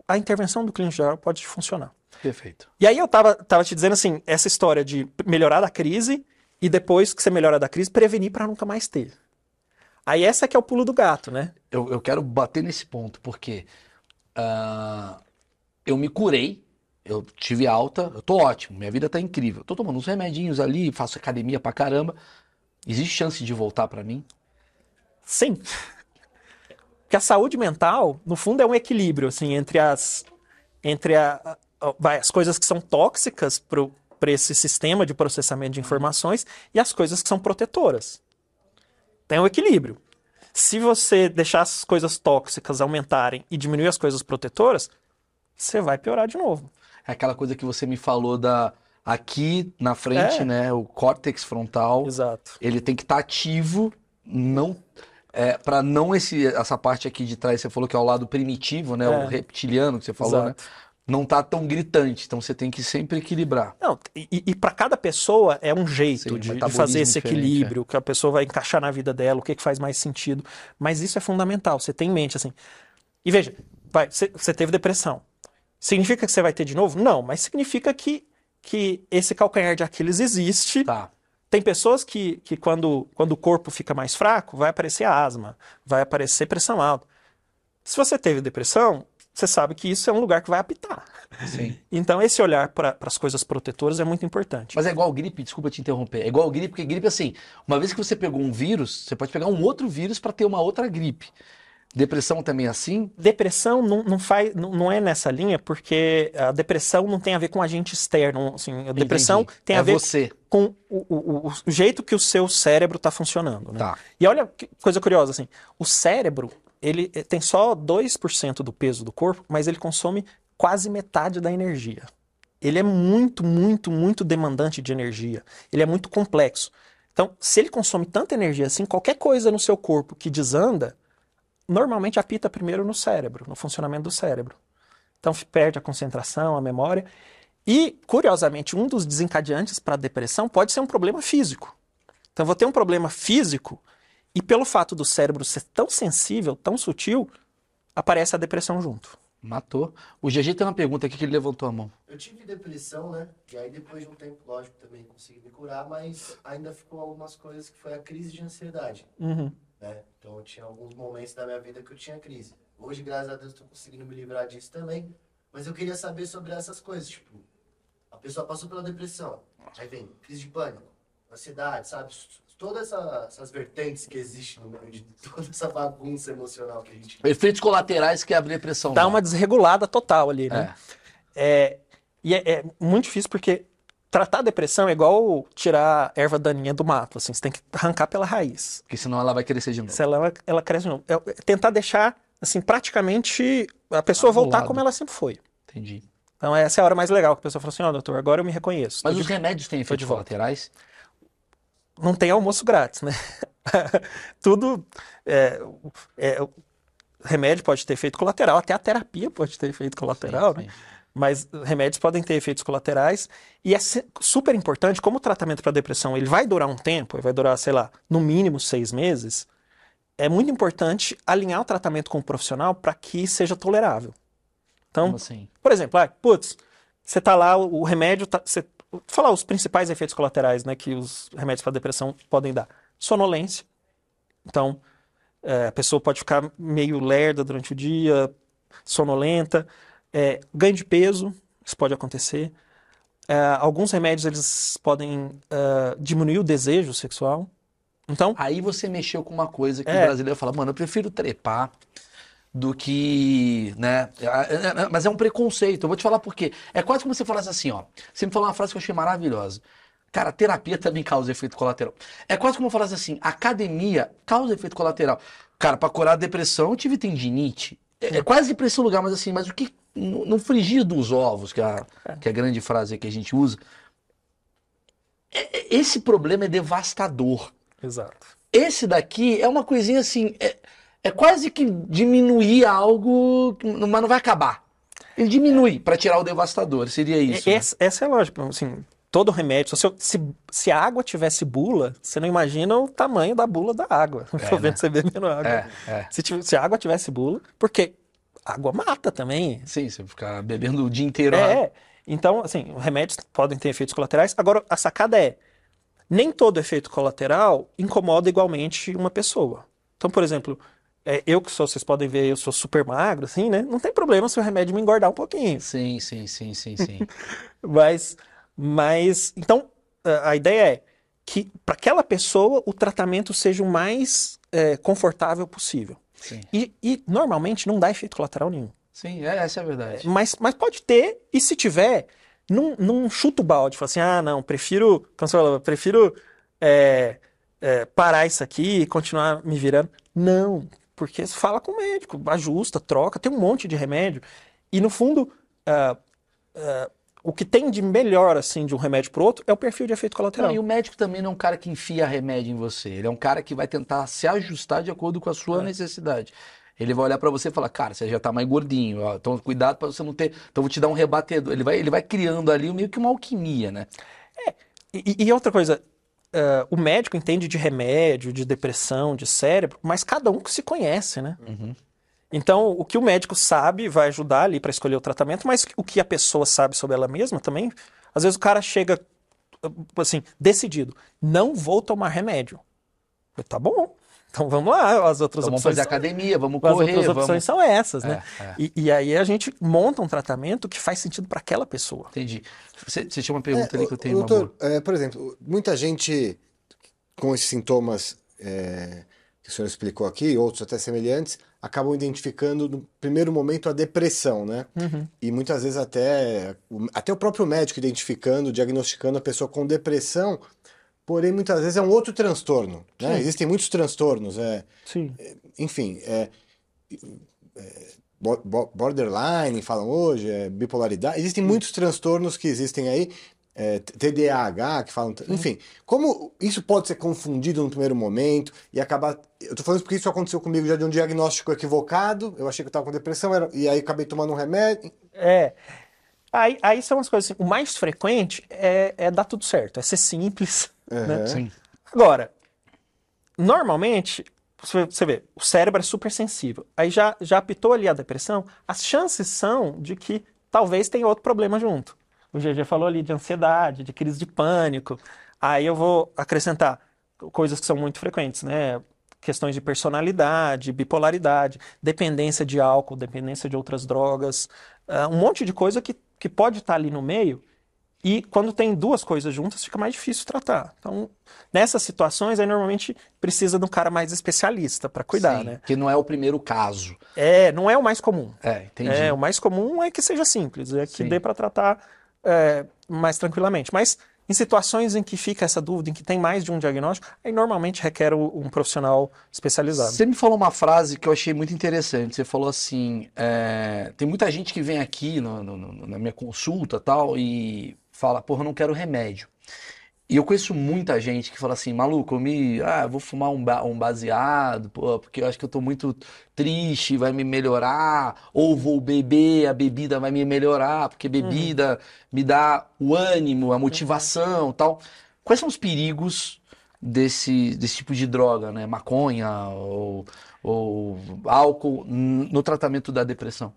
a intervenção do clínico geral pode funcionar. Perfeito. E aí eu tava, tava te dizendo assim, essa história de melhorar da crise e depois que você melhora da crise, prevenir para nunca mais ter. Aí essa que é o pulo do gato, né? Eu, eu quero bater nesse ponto, porque ah, eu me curei, eu tive alta, eu tô ótimo, minha vida tá incrível. Tô tomando uns remedinhos ali, faço academia pra caramba. Existe chance de voltar pra mim? Sim. Porque a saúde mental, no fundo, é um equilíbrio assim entre as entre a- as coisas que são tóxicas para esse sistema de processamento de informações e as coisas que são protetoras. Tem um equilíbrio. Se você deixar as coisas tóxicas aumentarem e diminuir as coisas protetoras, você vai piorar de novo. É aquela coisa que você me falou da aqui na frente, É. né, o córtex frontal, Exato. ele tem que estar ativo, não é, para não esse essa parte aqui de trás, você falou que é o lado primitivo, né, É. o reptiliano que você falou, né? Exato. Não tá tão gritante, então você tem que sempre equilibrar. Não, e, para cada pessoa é um jeito Sim, de, de metabolismo fazer esse diferente, é. equilíbrio, que a pessoa vai encaixar na vida dela, o que, que faz mais sentido. Mas isso é fundamental, você tem em mente assim. E veja, vai, você teve depressão. Significa que você vai ter de novo? Não, mas significa que, que esse calcanhar de Aquiles existe. Tá. Tem pessoas que, que quando, quando o corpo fica mais fraco, vai aparecer asma, vai aparecer pressão alta. Se você teve depressão, você sabe que isso é um lugar que vai apitar. Sim. (laughs) Então, esse olhar para as coisas protetoras é muito importante. Mas é igual gripe, desculpa te interromper. É igual gripe, porque gripe assim, uma vez que você pegou um vírus, você pode pegar um outro vírus para ter uma outra gripe. Depressão também é assim? Depressão não, não, faz, não, não é nessa linha, porque a depressão não tem a ver com agente externo. Assim, a depressão Entendi. tem é a ver você. com o, o- o- o jeito que o seu cérebro está funcionando. Né? Tá. E olha que coisa curiosa, assim, o cérebro, ele eh, tem só 2% do peso do corpo, mas ele consome quase metade da energia. Ele é muito, muito, muito demandante de energia. Ele é muito complexo. Então, se ele consome tanta energia assim, qualquer coisa no seu corpo que desanda, normalmente apita primeiro no cérebro, no funcionamento do cérebro. Então, perde a concentração, a memória. E, curiosamente, um dos desencadeantes para a depressão pode ser um problema físico. Então, eu vou ter um problema físico e, pelo fato do cérebro ser tão sensível, tão sutil, aparece a depressão junto. Matou. O GG tem uma pergunta aqui que ele levantou a mão. Eu tive depressão, né? E aí depois de um tempo, lógico, também consegui me curar, mas ainda ficou algumas coisas que foi a crise de ansiedade, Uhum. Né? Então tinha alguns momentos da minha vida que eu tinha crise. Hoje, graças a Deus, estou conseguindo me livrar disso também. Mas eu queria saber sobre essas coisas, tipo, a pessoa passou pela depressão, aí vem crise de pânico, ansiedade, sabe? Todas essa- essas vertentes que existem no meio de toda essa bagunça emocional que a gente Efeitos colaterais que a depressão Dá uma desregulada total ali, né? É. É, e é, é muito difícil porque tratar a depressão é igual tirar erva daninha do mato, assim, você tem que arrancar pela raiz. Porque senão ela vai crescer de novo. Se ela, ela cresce de novo. É, é tentar deixar, assim, praticamente a pessoa voltar Anulado. como ela sempre foi. Entendi. Então essa é a hora mais legal que a pessoa fala assim, ó, doutor, agora eu me reconheço. Mas Tô os de- remédios têm de efeitos colaterais? Não tem almoço grátis, né? (laughs) Tudo... é, é, remédio pode ter efeito colateral, até a terapia pode ter efeito colateral, Sim, né? sim. Mas remédios podem ter efeitos colaterais e é super importante, como o tratamento para depressão ele vai durar um tempo, ele vai durar, sei lá, no mínimo seis meses, é muito importante alinhar o tratamento com o profissional para que seja tolerável. Então, assim? por exemplo, ah, putz, você tá lá, o o remédio, tá, você, vou falar os principais efeitos colaterais, né, que os remédios para depressão podem dar. Sonolência. Então, é, a pessoa pode ficar meio lerda durante o dia, sonolenta, é, ganho de peso, isso pode acontecer. É, alguns remédios eles podem é, diminuir o desejo sexual. Então, Aí você mexeu com uma coisa que É. o brasileiro fala, mano, eu prefiro trepar do que, né? é- é- Mas é um preconceito. Eu vou te falar por quê. É quase como se você falasse assim, ó. Você me falou uma frase que eu achei maravilhosa. Cara, terapia também causa efeito colateral. É quase como eu falasse assim, academia causa efeito colateral. Cara, pra curar a depressão, eu tive tendinite. É, é quase pra esse lugar, mas assim, mas o que. No, no frigir dos ovos, que é, a, que é a grande frase que a gente usa, é- é- esse problema é devastador. exato. Esse daqui é uma coisinha assim, é, é quase que diminuir algo, mas não vai acabar. Ele diminui para tirar o devastador, seria isso. né? Essa, essa é a lógica. Assim, todo remédio. Se, se, se a água tivesse bula, você não imagina o tamanho da bula da água. (laughs) Tô vendo né? você bebendo água. É, é. Se, se a água tivesse bula, porque água mata também. Sim, você ficar bebendo o dia inteiro. É, é. Então, assim, remédios podem ter efeitos colaterais. Agora, a sacada é: nem todo efeito colateral incomoda igualmente uma pessoa. Então, por exemplo, é, eu que sou, vocês podem ver, eu sou super magro, assim, né? Não tem problema se o remédio me engordar um pouquinho. Sim, sim, sim, sim, sim. (laughs) Mas, mas, então, a ideia é que para aquela pessoa o tratamento seja o mais é, confortável possível. E, e normalmente não dá efeito colateral nenhum. Sim, é, essa é a verdade. Mas, mas pode ter, e se tiver, não, não chuta o balde, fala assim, ah, não, prefiro, como você falou, prefiro é, é, parar isso aqui e continuar me virando. Não, porque fala com o médico, ajusta, troca, tem um monte de remédio. E no fundo, ah, ah, o que tem de melhor, assim, de um remédio para outro é o perfil de efeito colateral. Não, e o médico também não é um cara que enfia remédio em você. Ele é um cara que vai tentar se ajustar de acordo com a sua necessidade. Ele vai olhar pra você e falar, cara, você já tá mais gordinho, ó, então cuidado pra você não ter. Então vou te dar um rebatedor. Ele vai, ele vai criando ali meio que uma alquimia, né? E, e outra coisa, eh, o médico entende de remédio, de depressão, de cérebro, mas cada um que se conhece, né? Então, o que o médico sabe vai ajudar ali para escolher o tratamento, mas o que a pessoa sabe sobre ela mesma também, às vezes o cara chega assim, decidido, não vou tomar remédio. Eu, tá bom, então vamos lá, as outras Então vamos opções fazer são- academia, vamos as correr, outras vamos. opções são essas, né? É, é. E, e aí a gente monta um tratamento que faz sentido para aquela pessoa. Entendi. Você, você tinha uma pergunta É, ali que eu tenho uma doutor, é, por exemplo, muita gente com esses sintomas é, que o senhor explicou aqui, outros até semelhantes, acabam identificando no primeiro momento a depressão, né? Uhum. E muitas vezes até, o- até o próprio médico identificando, diagnosticando a pessoa com depressão, porém muitas vezes é um outro transtorno, né? Existem muitos transtornos, é, Sim. enfim, é, é, bo- bo- borderline, falam hoje, é, bipolaridade, existem muitos transtornos que existem aí, é, TDAH, que falam, enfim, como isso pode ser confundido no primeiro momento e acabar, eu tô falando isso porque isso aconteceu comigo já de um diagnóstico equivocado, eu achei que eu tava com depressão, era- e aí acabei tomando um remédio, É. Aí, aí são as coisas assim. O mais frequente é, é dar tudo certo, é ser simples. (laughs) né? Aham. Sim. Agora, normalmente, você você vê, o cérebro é super sensível. Aí já, já apitou ali a depressão, as chances são de que talvez tenha outro problema junto. O GG falou ali de ansiedade, de crise de pânico. Aí eu vou acrescentar coisas que são muito frequentes, né? Questões de personalidade, bipolaridade, dependência de álcool, dependência de outras drogas, ah, um monte de coisa que, que pode estar ali no meio e quando tem duas coisas juntas, fica mais difícil tratar. Então, nessas situações, aí normalmente precisa de um cara mais especialista para cuidar, Sim, né? Que não é o primeiro caso. É, não é o mais comum. É, entendi. É, o mais comum é que seja simples, é que Sim. dê para tratar é, mais tranquilamente. Mas em situações em que fica essa dúvida, em que tem mais de um diagnóstico, aí normalmente requer um profissional especializado. Você me falou uma frase que eu achei muito interessante. Você falou assim: é, tem muita gente que vem aqui no- no- no- na minha consulta tal e fala, porra, eu não quero remédio. E eu conheço muita gente que fala assim, maluco, eu me, ah, eu vou fumar um, ba- um baseado, pô, porque eu acho que eu tô muito triste, vai me melhorar, ou vou beber, a bebida vai me melhorar, porque bebida me dá o ânimo, a motivação, tal. Quais são os perigos desse, desse tipo de droga, né? Maconha ou, ou álcool no tratamento da depressão?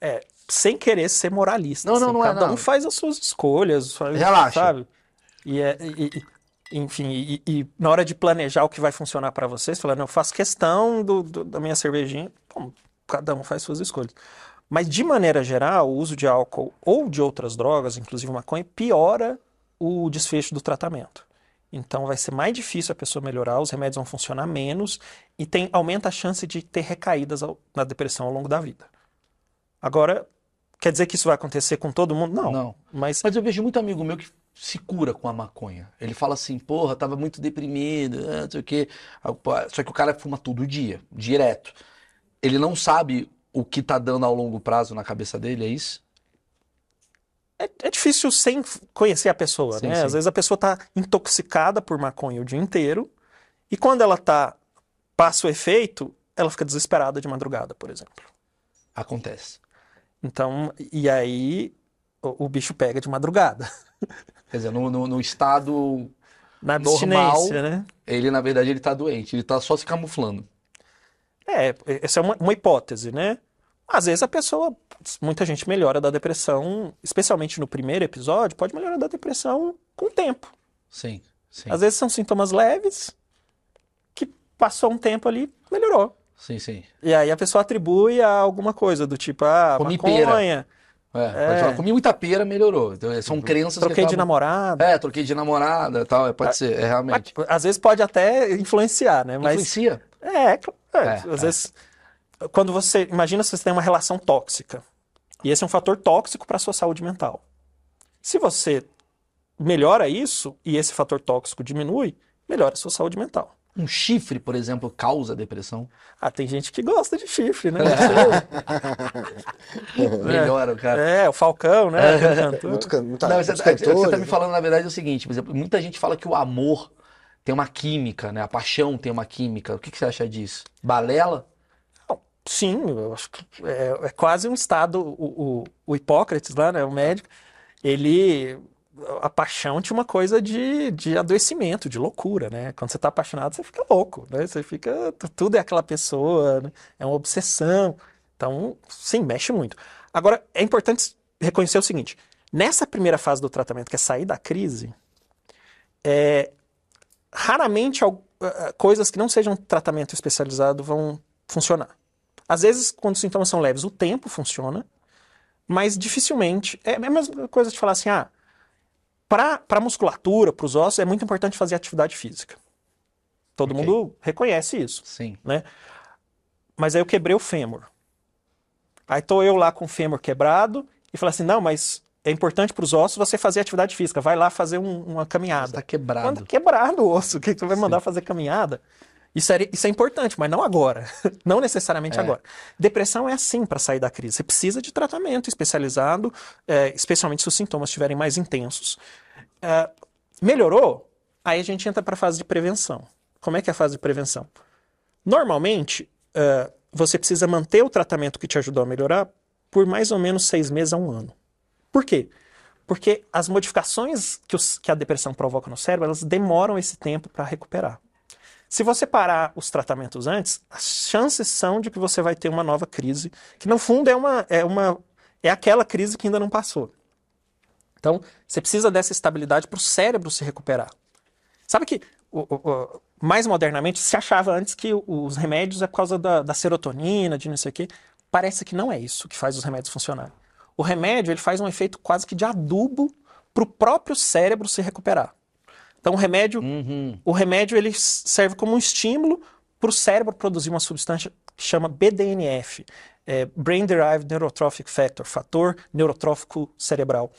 É, sem querer ser moralista. Não, não, assim, não é, Cada não. um faz as suas escolhas, faz- Relaxa. sabe? E, é, e- e- enfim, e, e na hora de planejar o que vai funcionar para vocês, falando, eu faço questão do, do- da minha cervejinha, bom, cada um faz suas escolhas. Mas de maneira geral, o uso de álcool ou de outras drogas, inclusive maconha, piora o desfecho do tratamento. Então vai ser mais difícil a pessoa melhorar, os remédios vão funcionar menos e tem, aumenta a chance de ter recaídas ao- na depressão ao longo da vida. Agora, quer dizer que isso vai acontecer com todo mundo? Não. Não. Mas Mas eu vejo muito amigo meu que se cura com a maconha. Ele fala assim, porra, tava muito deprimido, ah, não sei o quê. Só que o cara fuma todo dia, direto. Ele não sabe o que tá dando ao longo prazo na cabeça dele, é isso? é, é difícil sem conhecer a pessoa, Sim, né? sim. Às vezes a pessoa está intoxicada por maconha o dia inteiro e quando ela tá passa o efeito, ela fica desesperada de madrugada, por exemplo. Acontece. Então, e aí o, o bicho pega de madrugada. Quer dizer, no, no- no estado, Na Normal. abstinência, né? ele na verdade ele tá doente, ele tá só se camuflando. É, essa é uma, uma hipótese, né? Às vezes a pessoa, muita gente melhora da depressão, especialmente no primeiro episódio, pode melhorar da depressão com o tempo. Sim, sim, Às vezes são sintomas leves que passou um tempo ali, melhorou. sim, sim. E aí a pessoa atribui a alguma coisa do tipo, ah, Comi maconha, É, pode É. falar, comi muita pera, melhorou. Então, são crenças que troquei de namorado. É, troquei de namorada, tal, é, pode ser, é realmente. Mas, Às vezes pode até influenciar, né? Mas Influencia. é, cl- é, É, às é. vezes quando você imagina se você tem uma relação tóxica. E esse é um fator tóxico para a sua saúde mental. Se você melhora isso e esse fator tóxico diminui, melhora a sua saúde mental. Um chifre, por exemplo, causa depressão. Ah, tem gente que gosta de chifre, né? (laughs) Melhora o cara. É, o Falcão, né? (laughs) aquele cantor. Muito, muita, Não, você, tá- você tá cantores, me falando, na verdade, é o seguinte, por exemplo, muita gente fala que o amor tem uma química, né? A paixão tem uma química. O que, que você acha disso? Balela? Sim, eu acho que é, é quase um estado. O, o, o Hipócrates lá, né, o médico, ele. A paixão tinha uma coisa de, de adoecimento, de loucura, né? Quando você tá apaixonado, você fica louco, né? Você fica. Tudo é aquela pessoa, né? É uma obsessão. Então, sim, mexe muito. Agora, é importante reconhecer o seguinte: nessa primeira fase do tratamento, que é sair da crise, é, raramente coisas que não sejam tratamento especializado vão funcionar. Às vezes, quando os sintomas são leves, o tempo funciona, mas dificilmente. É a mesma coisa de falar assim: ah, para a musculatura, para os ossos, é muito importante fazer atividade física. Todo Ok. mundo reconhece isso, Sim. né? mas aí eu quebrei o fêmur. Aí tô eu lá com o fêmur quebrado e falo assim: não, mas é importante para os ossos você fazer atividade física. Vai lá fazer um- uma caminhada. Está quebrado. Manda quebrado o osso. O que que tu vai mandar fazer caminhada? Isso é, isso é importante, mas não agora. (laughs) Não necessariamente É. agora. Depressão é assim para sair da crise. Você precisa de tratamento especializado, é, especialmente se os sintomas estiverem mais intensos. É, melhorou? Aí a gente entra para a fase de prevenção. Como é que é a fase de prevenção? Normalmente, é, você precisa manter o tratamento que te ajudou a melhorar por mais ou menos seis meses a um ano. Por quê? Porque as modificações que, os- que a depressão provoca no cérebro, elas demoram esse tempo para recuperar. Se você parar os tratamentos antes, as chances são de que você vai ter uma nova crise, que no fundo é uma é uma é aquela crise que ainda não passou. Então, você precisa dessa estabilidade para o cérebro se recuperar. Sabe que o- o- o- mais modernamente se achava antes que os remédios é por causa da, da serotonina, de não sei o quê. Parece que não é isso que faz os remédios funcionarem. O remédio ele faz um efeito quase que de adubo para o próprio cérebro se recuperar. Então, o remédio Uhum. o remédio ele serve como um estímulo para o cérebro produzir uma substância que chama BDNF, é Brain Derived Neurotrophic Factor, fator neurotrófico cerebral.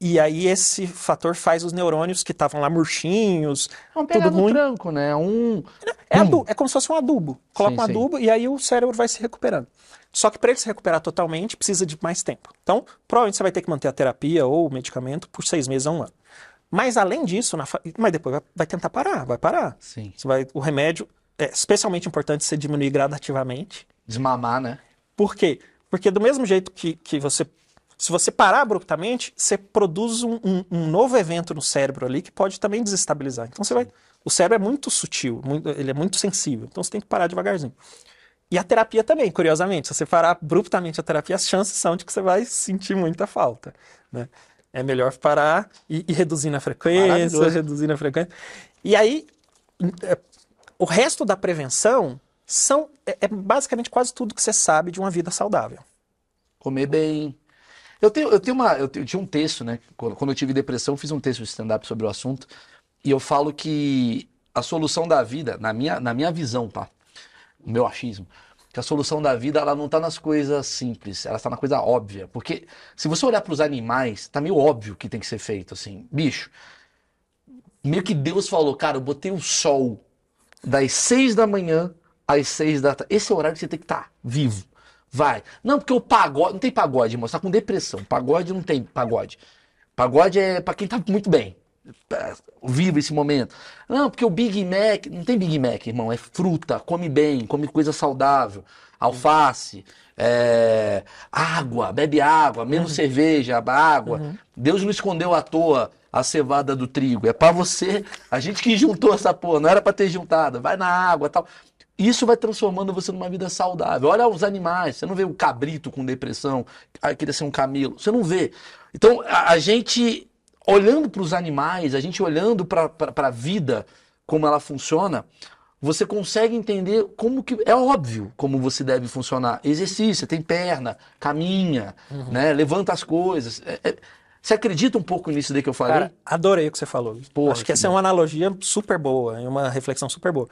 E aí esse fator faz os neurônios que estavam lá murchinhos, Vamos pegar tudo ruim. tranco, né? Um. É, adu- é como se fosse um adubo. Coloca Sim, um sim. adubo e aí o cérebro vai se recuperando. Só que para ele se recuperar totalmente, precisa de mais tempo. Então, provavelmente você vai ter que manter a terapia ou o medicamento por seis meses a um ano. Mas além disso, na mas depois vai, vai tentar parar, vai parar. Sim. Você vai, o remédio é especialmente importante você diminuir gradativamente. Desmamar, né? Por quê? Porque do mesmo jeito que, que você. Se você parar abruptamente, você produz um, um- um novo evento no cérebro ali que pode também desestabilizar. Então você vai. O cérebro é muito sutil, muito- ele é muito sensível. Então você tem que parar devagarzinho. E a terapia também, curiosamente. Se você parar abruptamente a terapia, as chances são de que você vai sentir muita falta. Né? É melhor parar e, e reduzir na frequência, reduzir na frequência. E aí, é, o resto da prevenção são é, é basicamente quase tudo que você sabe de uma vida saudável. Comer bem. Eu tenho, eu tenho uma. Eu, tenho- eu tinha um texto, né? Quando, eu tive depressão, eu fiz um texto de stand-up sobre o assunto. E eu falo que a solução da vida, na minha, na minha visão, tá? Meu achismo, que a solução da vida ela não está nas coisas simples, ela está na coisa óbvia. Porque se você olhar para os animais, tá meio óbvio que tem que ser feito, assim. Bicho, meio que Deus falou, cara, eu botei o sol das seis da manhã às seis da tarde. Esse é o horário que você tem que estar vivo. Vai. Não, porque o pagode. Não tem pagode, irmão. Você tá com depressão. Pagode não tem pagode. Pagode é pra quem tá muito bem. Vive esse momento. Não, porque o Big Mac. Não tem Big Mac, irmão. É fruta. Come bem. Come coisa saudável. Alface. é, água. Bebe água. Menos cerveja. Água. Deus não escondeu à toa a cevada do trigo. É pra você. A gente que juntou essa porra. Não era pra ter juntado. Vai na água tal. Isso vai transformando você numa vida saudável. Olha os animais, você não vê o cabrito com depressão, ah, queria ser um camelo, você não vê. Então, a, a gente olhando para os animais, a gente olhando para a vida, como ela funciona, você consegue entender como que. É óbvio como você deve funcionar. Exercício, tem perna, caminha, né? levanta as coisas. É- é- você acredita um pouco nisso daí que eu falei? Cara, adorei o que você falou. Porra, Acho que que essa é uma analogia super boa, é uma reflexão super boa.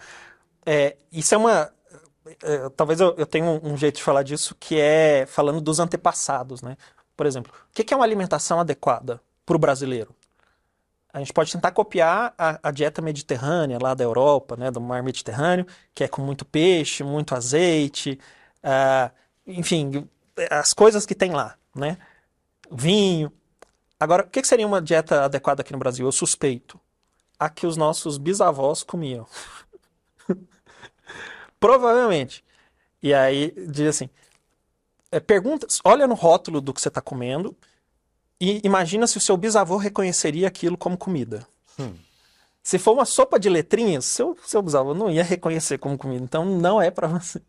É, isso é uma. é, talvez eu, eu tenha um, um jeito de falar disso que é falando dos antepassados, né? Por exemplo, o que que é uma alimentação adequada para o brasileiro? A gente pode tentar copiar a, a dieta mediterrânea lá da Europa, né, do mar Mediterrâneo, que é com muito peixe, muito azeite, ah, enfim, as coisas que tem lá, né? Vinho. Agora, o que que seria uma dieta adequada aqui no Brasil? Eu suspeito. A que os nossos bisavós comiam. (laughs) Provavelmente. E aí diz assim: é, pergunta, olha no rótulo do que você está comendo e imagina se o seu bisavô reconheceria aquilo como comida. Se for uma sopa de letrinhas, seu, seu bisavô não ia reconhecer como comida. Então não é para você.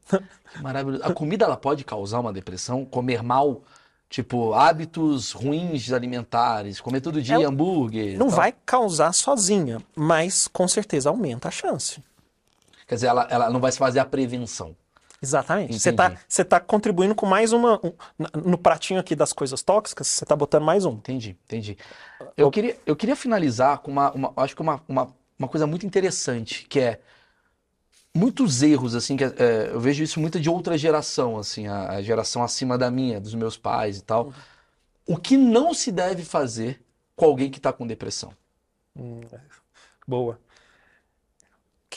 Maravilhoso. A comida ela pode causar uma depressão? Comer mal, tipo, hábitos ruins alimentares, comer todo dia É, hambúrguer. Não vai causar sozinha, mas com certeza aumenta a chance. Quer dizer, ela, ela não vai se fazer a prevenção. Exatamente. Você está você tá contribuindo com mais uma. um- no pratinho aqui das coisas tóxicas, você está botando mais um. Entendi, entendi. Eu queria, eu queria finalizar com uma, uma- acho que uma, uma, uma coisa muito interessante, que é muitos erros, assim, que é, eu vejo isso muito de outra geração, assim, a, a geração acima da minha, dos meus pais e tal. O que não se deve fazer com alguém que está com depressão? Hum, boa.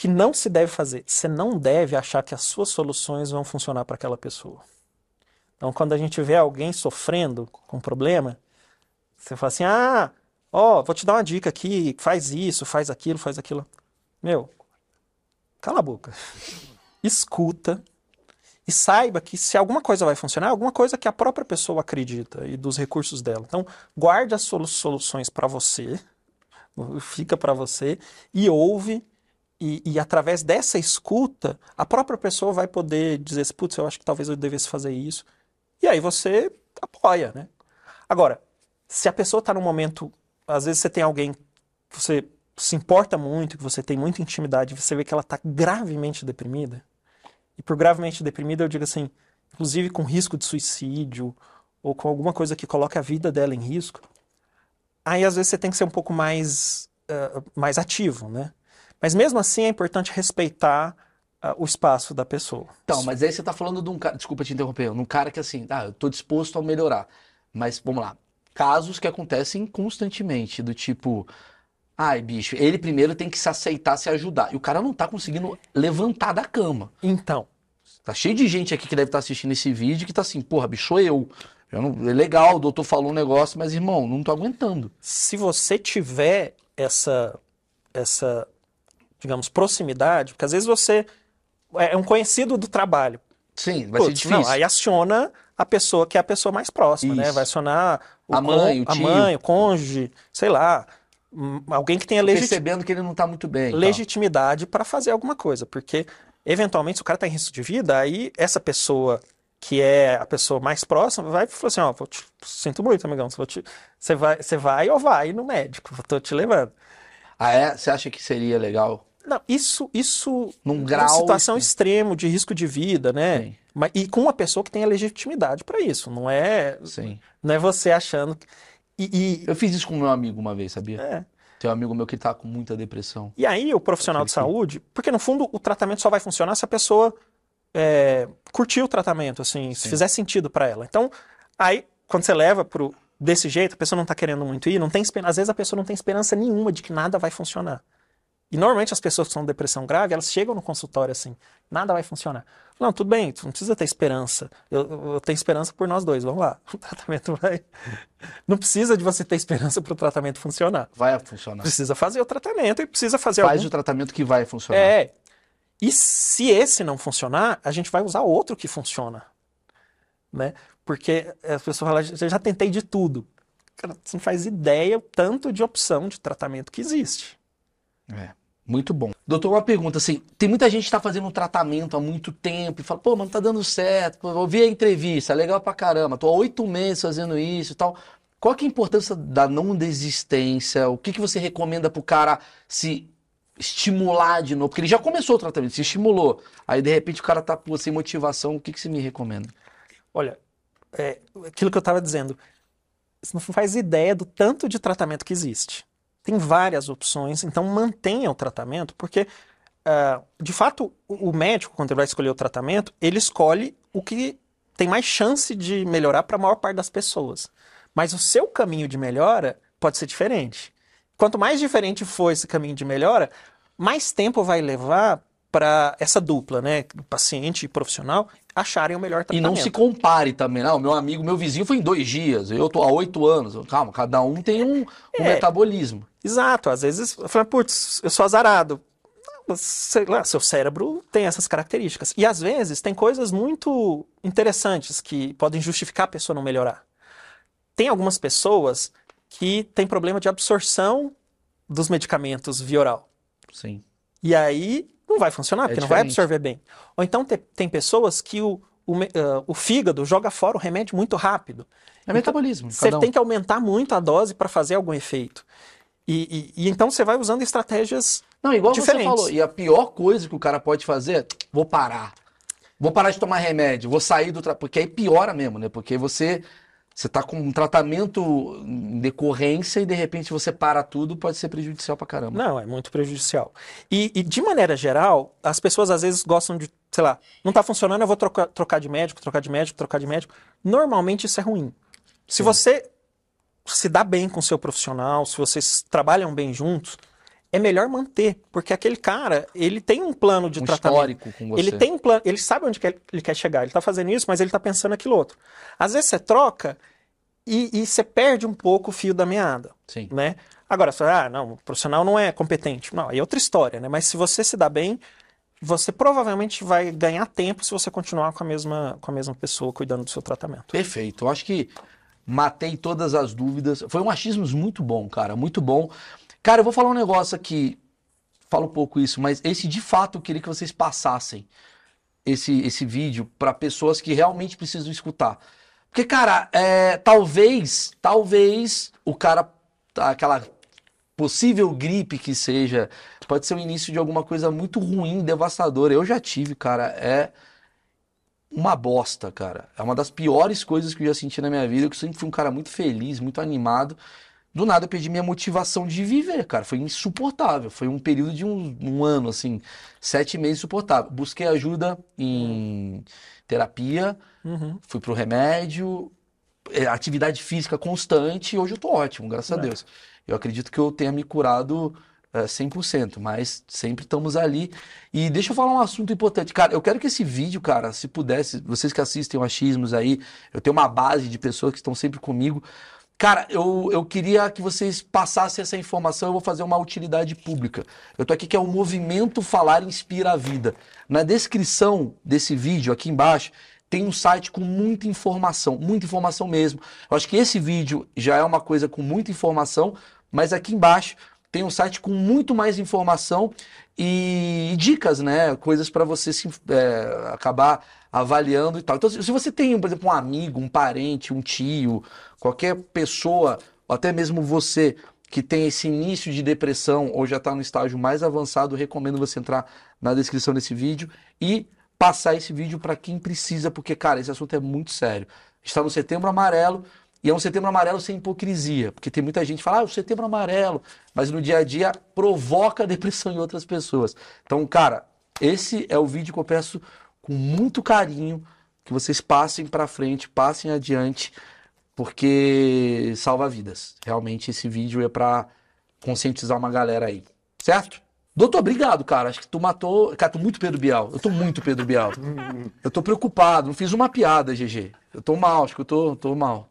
Que não se deve fazer? Você não deve achar que as suas soluções vão funcionar para aquela pessoa. Então, quando a gente vê alguém sofrendo com problema, você fala assim: ah, ó, vou te dar uma dica aqui, faz isso, faz aquilo, faz aquilo. Meu, cala a boca. (laughs) Escuta e saiba que se alguma coisa vai funcionar, é alguma coisa que a própria pessoa acredita e dos recursos dela. Então, guarde as solu- soluções para você, fica para você e ouve. E, e através dessa escuta, a própria pessoa vai poder dizer assim, putz, eu acho que talvez eu devesse fazer isso. E aí você apoia, né? Agora, se a pessoa está num momento, às vezes você tem alguém que você se importa muito, que você tem muita intimidade, você vê que ela está gravemente deprimida. E por gravemente deprimida eu digo assim, inclusive com risco de suicídio ou com alguma coisa que coloque a vida dela em risco. Aí às vezes você tem que ser um pouco mais uh, mais ativo, né? Mas mesmo assim é importante respeitar uh, o espaço da pessoa. Então, mas aí você tá falando de um cara, desculpa te interromper, um cara que assim, ah, eu tô disposto a melhorar. Mas vamos lá, casos que acontecem constantemente, do tipo, ai, bicho, ele primeiro tem que se aceitar, se ajudar. E o cara não tá conseguindo levantar da cama. Então, Tá cheio de gente aqui que deve estar assistindo esse vídeo que tá assim, porra, bicho, sou eu. eu não, é legal, o doutor falou um negócio, mas irmão, não tô aguentando. se você tiver essa essa digamos proximidade, porque às vezes você é um conhecido do trabalho. Sim, vai ser Putz, difícil. não, aí aciona a pessoa que é a pessoa mais próxima, né? Isso. Vai acionar o A mãe, o a tio. mãe, o cônjuge, sei lá, hum, alguém que tenha legiti- Percebendo que ele não tá muito bem. e tal. legitimidade para fazer alguma coisa, porque eventualmente se o cara está em risco de vida, aí essa pessoa que é a pessoa mais próxima vai falar assim, ó, vou te- sinto muito, amigão, te- você vai, você vai ou vai no médico, tô te levando. Ah, é? Você acha que seria legal? Não, isso, isso Num numa grau situação extremo. extremo de risco de vida, né? Sim. Mas, e com uma pessoa que tenha legitimidade para isso, não é, Sim. não é você achando que- e, Eu fiz isso com meu amigo uma vez, e, sabia? é. Tem um amigo meu que tá com muita depressão. E aí, o profissional de saúde, porque no fundo o tratamento só vai funcionar se a pessoa é, curtir o tratamento, assim, se Sim. fizer sentido para ela. Então, aí, quando você leva pro desse jeito, a pessoa não tá querendo muito ir, não tem às vezes a pessoa não tem esperança nenhuma de que nada vai funcionar. E normalmente as pessoas que são com depressão grave, elas chegam no consultório assim, nada vai funcionar. Não, tudo bem, tu não precisa ter esperança. Eu, eu- eu tenho esperança por nós dois, vamos lá. (laughs) O tratamento vai. (laughs) Não precisa de você ter esperança para o tratamento funcionar. Vai funcionar. Precisa fazer o tratamento e precisa fazer Faz algum o tratamento que vai funcionar. é. E se esse não funcionar, a gente vai usar outro que funciona. Né? Porque as pessoas falam, "Eu já tentei de tudo. Cara, você não faz ideia o tanto de opção de tratamento que existe. É, Muito bom. Doutor, uma pergunta assim: tem muita gente que tá fazendo um tratamento há muito tempo e fala, pô, mano, tá dando certo, eu vi a entrevista, legal pra caramba, tô há oito meses fazendo isso e tal. Qual que é a importância da não desistência? O que, que você recomenda pro cara se estimular de novo? Porque ele já começou o tratamento, se estimulou. Aí, de repente, o cara tá pô, sem motivação, o que, que você me recomenda? Olha, é, aquilo que eu estava dizendo, você não faz ideia do tanto de tratamento que existe. Tem várias opções, então mantenha o tratamento, porque, ah, de fato, o médico, quando ele vai escolher o tratamento, ele escolhe o que tem mais chance de melhorar para a maior parte das pessoas. Mas o seu caminho de melhora pode ser diferente. Quanto mais diferente for esse caminho de melhora, mais tempo vai levar para essa dupla, né, paciente e profissional, acharem o melhor E tratamento. não se compare também. Não, meu amigo, meu vizinho foi em dois dias, eu tô há oito anos. Calma, cada um tem um, um É. metabolismo. Exato, às vezes eu falo, putz, eu sou azarado. Sei lá, seu cérebro tem essas características. E às vezes tem coisas muito interessantes que podem justificar a pessoa não melhorar. Tem algumas pessoas que têm problema de absorção dos medicamentos via oral. Sim. E aí não vai funcionar, porque não vai absorver bem. Ou então te- tem pessoas que o, o, ah, o fígado joga fora o remédio muito rápido. É metabolismo. Você um. tem que aumentar muito a dose para fazer algum efeito. E, e- e então você vai usando estratégias. Não, igual diferentes. você falou. E a pior coisa que o cara pode fazer é, vou parar. Vou parar de tomar remédio, vou sair do trabalho. Porque aí piora mesmo, né? Porque você, Você tá com um tratamento em decorrência e de repente você para tudo, pode ser prejudicial pra caramba. Não, é muito prejudicial. E, e, de maneira geral, as pessoas às vezes gostam de, sei lá, não tá funcionando, eu vou trocar, trocar de médico, trocar de médico, trocar de médico. Normalmente isso é ruim. Se Sim. você se dá bem com o seu profissional, se vocês trabalham bem juntos, é melhor manter, porque aquele cara, ele tem um plano de um tratamento. histórico com você. Ele tem um plano, ele sabe onde quer- ele quer chegar, ele tá fazendo isso, mas ele tá pensando aquilo outro. Às vezes você troca e, e você perde um pouco o fio da meada, Sim. né? Agora, você fala, ah, não, o profissional não é competente. Não, aí é outra história, né? Mas se você se dá bem, você provavelmente vai ganhar tempo se você continuar com a mesma, com a mesma pessoa cuidando do seu tratamento. Perfeito. Eu acho que matei todas as dúvidas. Foi um achismos muito bom, cara, muito bom. Cara, eu vou falar um negócio aqui. Falo pouco isso, mas esse de fato eu queria que vocês passassem esse, esse vídeo para pessoas que realmente precisam escutar. Porque, cara, é, talvez, talvez o cara, aquela possível gripe que seja, pode ser o início de alguma coisa muito ruim, devastadora. Eu já tive, cara, é uma bosta, cara. É uma das piores coisas que eu já senti na minha vida. Eu sempre fui um cara muito feliz, muito animado. Do nada eu perdi minha motivação de viver, cara. Foi insuportável. Foi um período de um, um ano, assim, sete meses insuportável. Busquei ajuda em terapia, Uhum. fui pro remédio, é, atividade física constante e hoje eu tô ótimo, graças a É. Deus. Eu acredito que eu tenha me curado é, 100%, mas sempre estamos ali. E deixa eu falar um assunto importante. Cara, eu quero que esse vídeo, cara, se pudesse, vocês que assistem o Achismos aí, eu tenho uma base de pessoas que estão sempre comigo. Cara, eu, eu queria que vocês passassem essa informação, eu vou fazer uma utilidade pública. Eu tô aqui que é o Movimento Falar Inspira a Vida. Na descrição desse vídeo, aqui embaixo, tem um site com muita informação, muita informação mesmo. Eu acho que esse vídeo já é uma coisa com muita informação, mas aqui embaixo tem um site com muito mais informação e, dicas, né? Coisas para você se, é, acabar avaliando e tal. Então, se você tem, por exemplo, um amigo, um parente, um tio, qualquer pessoa, até mesmo você que tem esse início de depressão ou já está no estágio mais avançado, recomendo você entrar na descrição desse vídeo e passar esse vídeo para quem precisa, porque, cara, esse assunto é muito sério. Está no Setembro Amarelo e é um Setembro Amarelo sem hipocrisia, porque tem muita gente que fala, ah, o Setembro Amarelo, mas no dia a dia provoca depressão em outras pessoas. Então, cara, esse é o vídeo que eu peço com muito carinho que vocês passem para frente, passem adiante, porque salva vidas. Realmente esse vídeo é para conscientizar uma galera aí, certo? Doutor, obrigado, cara. Acho que tu matou. Cara, tô muito Pedro Bial. Eu tô muito Pedro Bial. (laughs) Eu tô preocupado. Não fiz uma piada, GG. Eu tô mal, acho que eu tô, tô mal.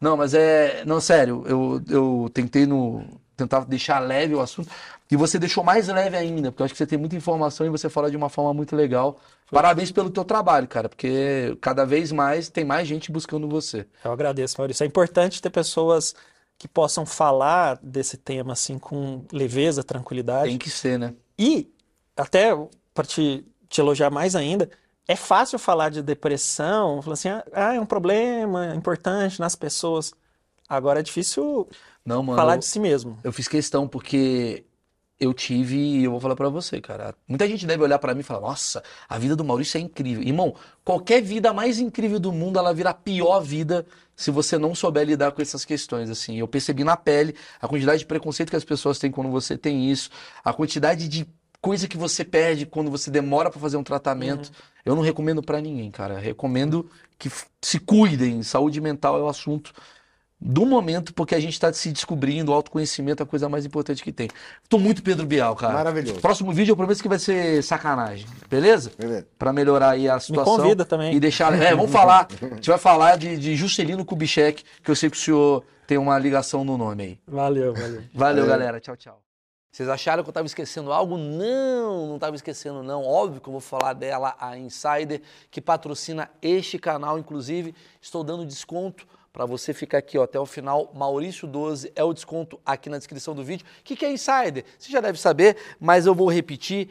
Não, mas é. Não, sério, eu, eu tentei no. Tentar deixar leve o assunto. E você deixou mais leve ainda, porque eu acho que você tem muita informação e você fala de uma forma muito legal. Parabéns pelo teu trabalho, cara, porque cada vez mais tem mais gente buscando você. Eu agradeço, Maurício. É importante ter pessoas que possam falar desse tema assim com leveza, tranquilidade. Tem que ser, né? E, até para te, te elogiar mais ainda, é fácil falar de depressão, falar assim, ah, é um problema importante nas pessoas. Agora é difícil Não, mano. falar eu- de si mesmo. Eu fiz questão porque eu tive, e eu vou falar pra você, cara. Muita gente deve olhar pra mim e falar: "Nossa, a vida do Maurício é incrível". Irmão, qualquer vida mais incrível do mundo, ela vira a pior vida se você não souber lidar com essas questões assim. Eu percebi na pele a quantidade de preconceito que as pessoas têm quando você tem isso, a quantidade de coisa que você perde quando você demora pra fazer um tratamento. Eu não recomendo pra ninguém, cara. Eu recomendo que se cuidem. Saúde mental é o assunto do momento, porque a gente está se descobrindo, o autoconhecimento é a coisa mais importante que tem. Tô muito Pedro Bial, cara. Maravilhoso. Próximo vídeo eu prometo que vai ser sacanagem, beleza? Beleza. Pra melhorar aí a Me situação. convida também. E deixar. É, vamos falar. A gente vai falar de, de Juscelino Kubitschek, que eu sei que o senhor tem uma ligação no nome aí. Valeu, valeu. (laughs) Valeu, É. galera. Tchau, tchau. Vocês acharam que eu estava esquecendo algo? Não, não estava esquecendo não. Óbvio que eu vou falar dela, a Insider, que patrocina este canal. Inclusive, estou dando desconto para você ficar aqui ó, até o final. Maurício 12 é o desconto aqui na descrição do vídeo. O que, que é Insider? Você já deve saber, mas eu vou repetir.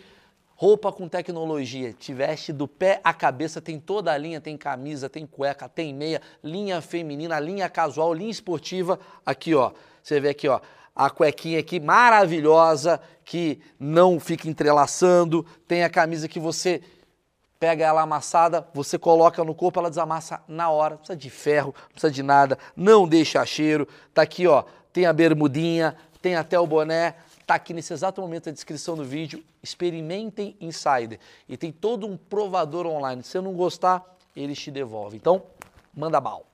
Roupa com tecnologia, te veste do pé à cabeça, tem toda a linha, tem camisa, tem cueca, tem meia, linha feminina, linha casual, linha esportiva. Aqui, ó, você vê aqui, ó, a cuequinha aqui maravilhosa, que não fica entrelaçando, tem a camisa que você pega ela amassada, você coloca no corpo, ela desamassa na hora, não precisa de ferro, não precisa de nada, não deixa cheiro. Tá aqui, ó, tem a bermudinha, tem até o boné, tá aqui nesse exato momento a descrição do vídeo. Experimentem Insider e tem todo um provador online. Se você não gostar, eles te devolvem. Então, manda bal.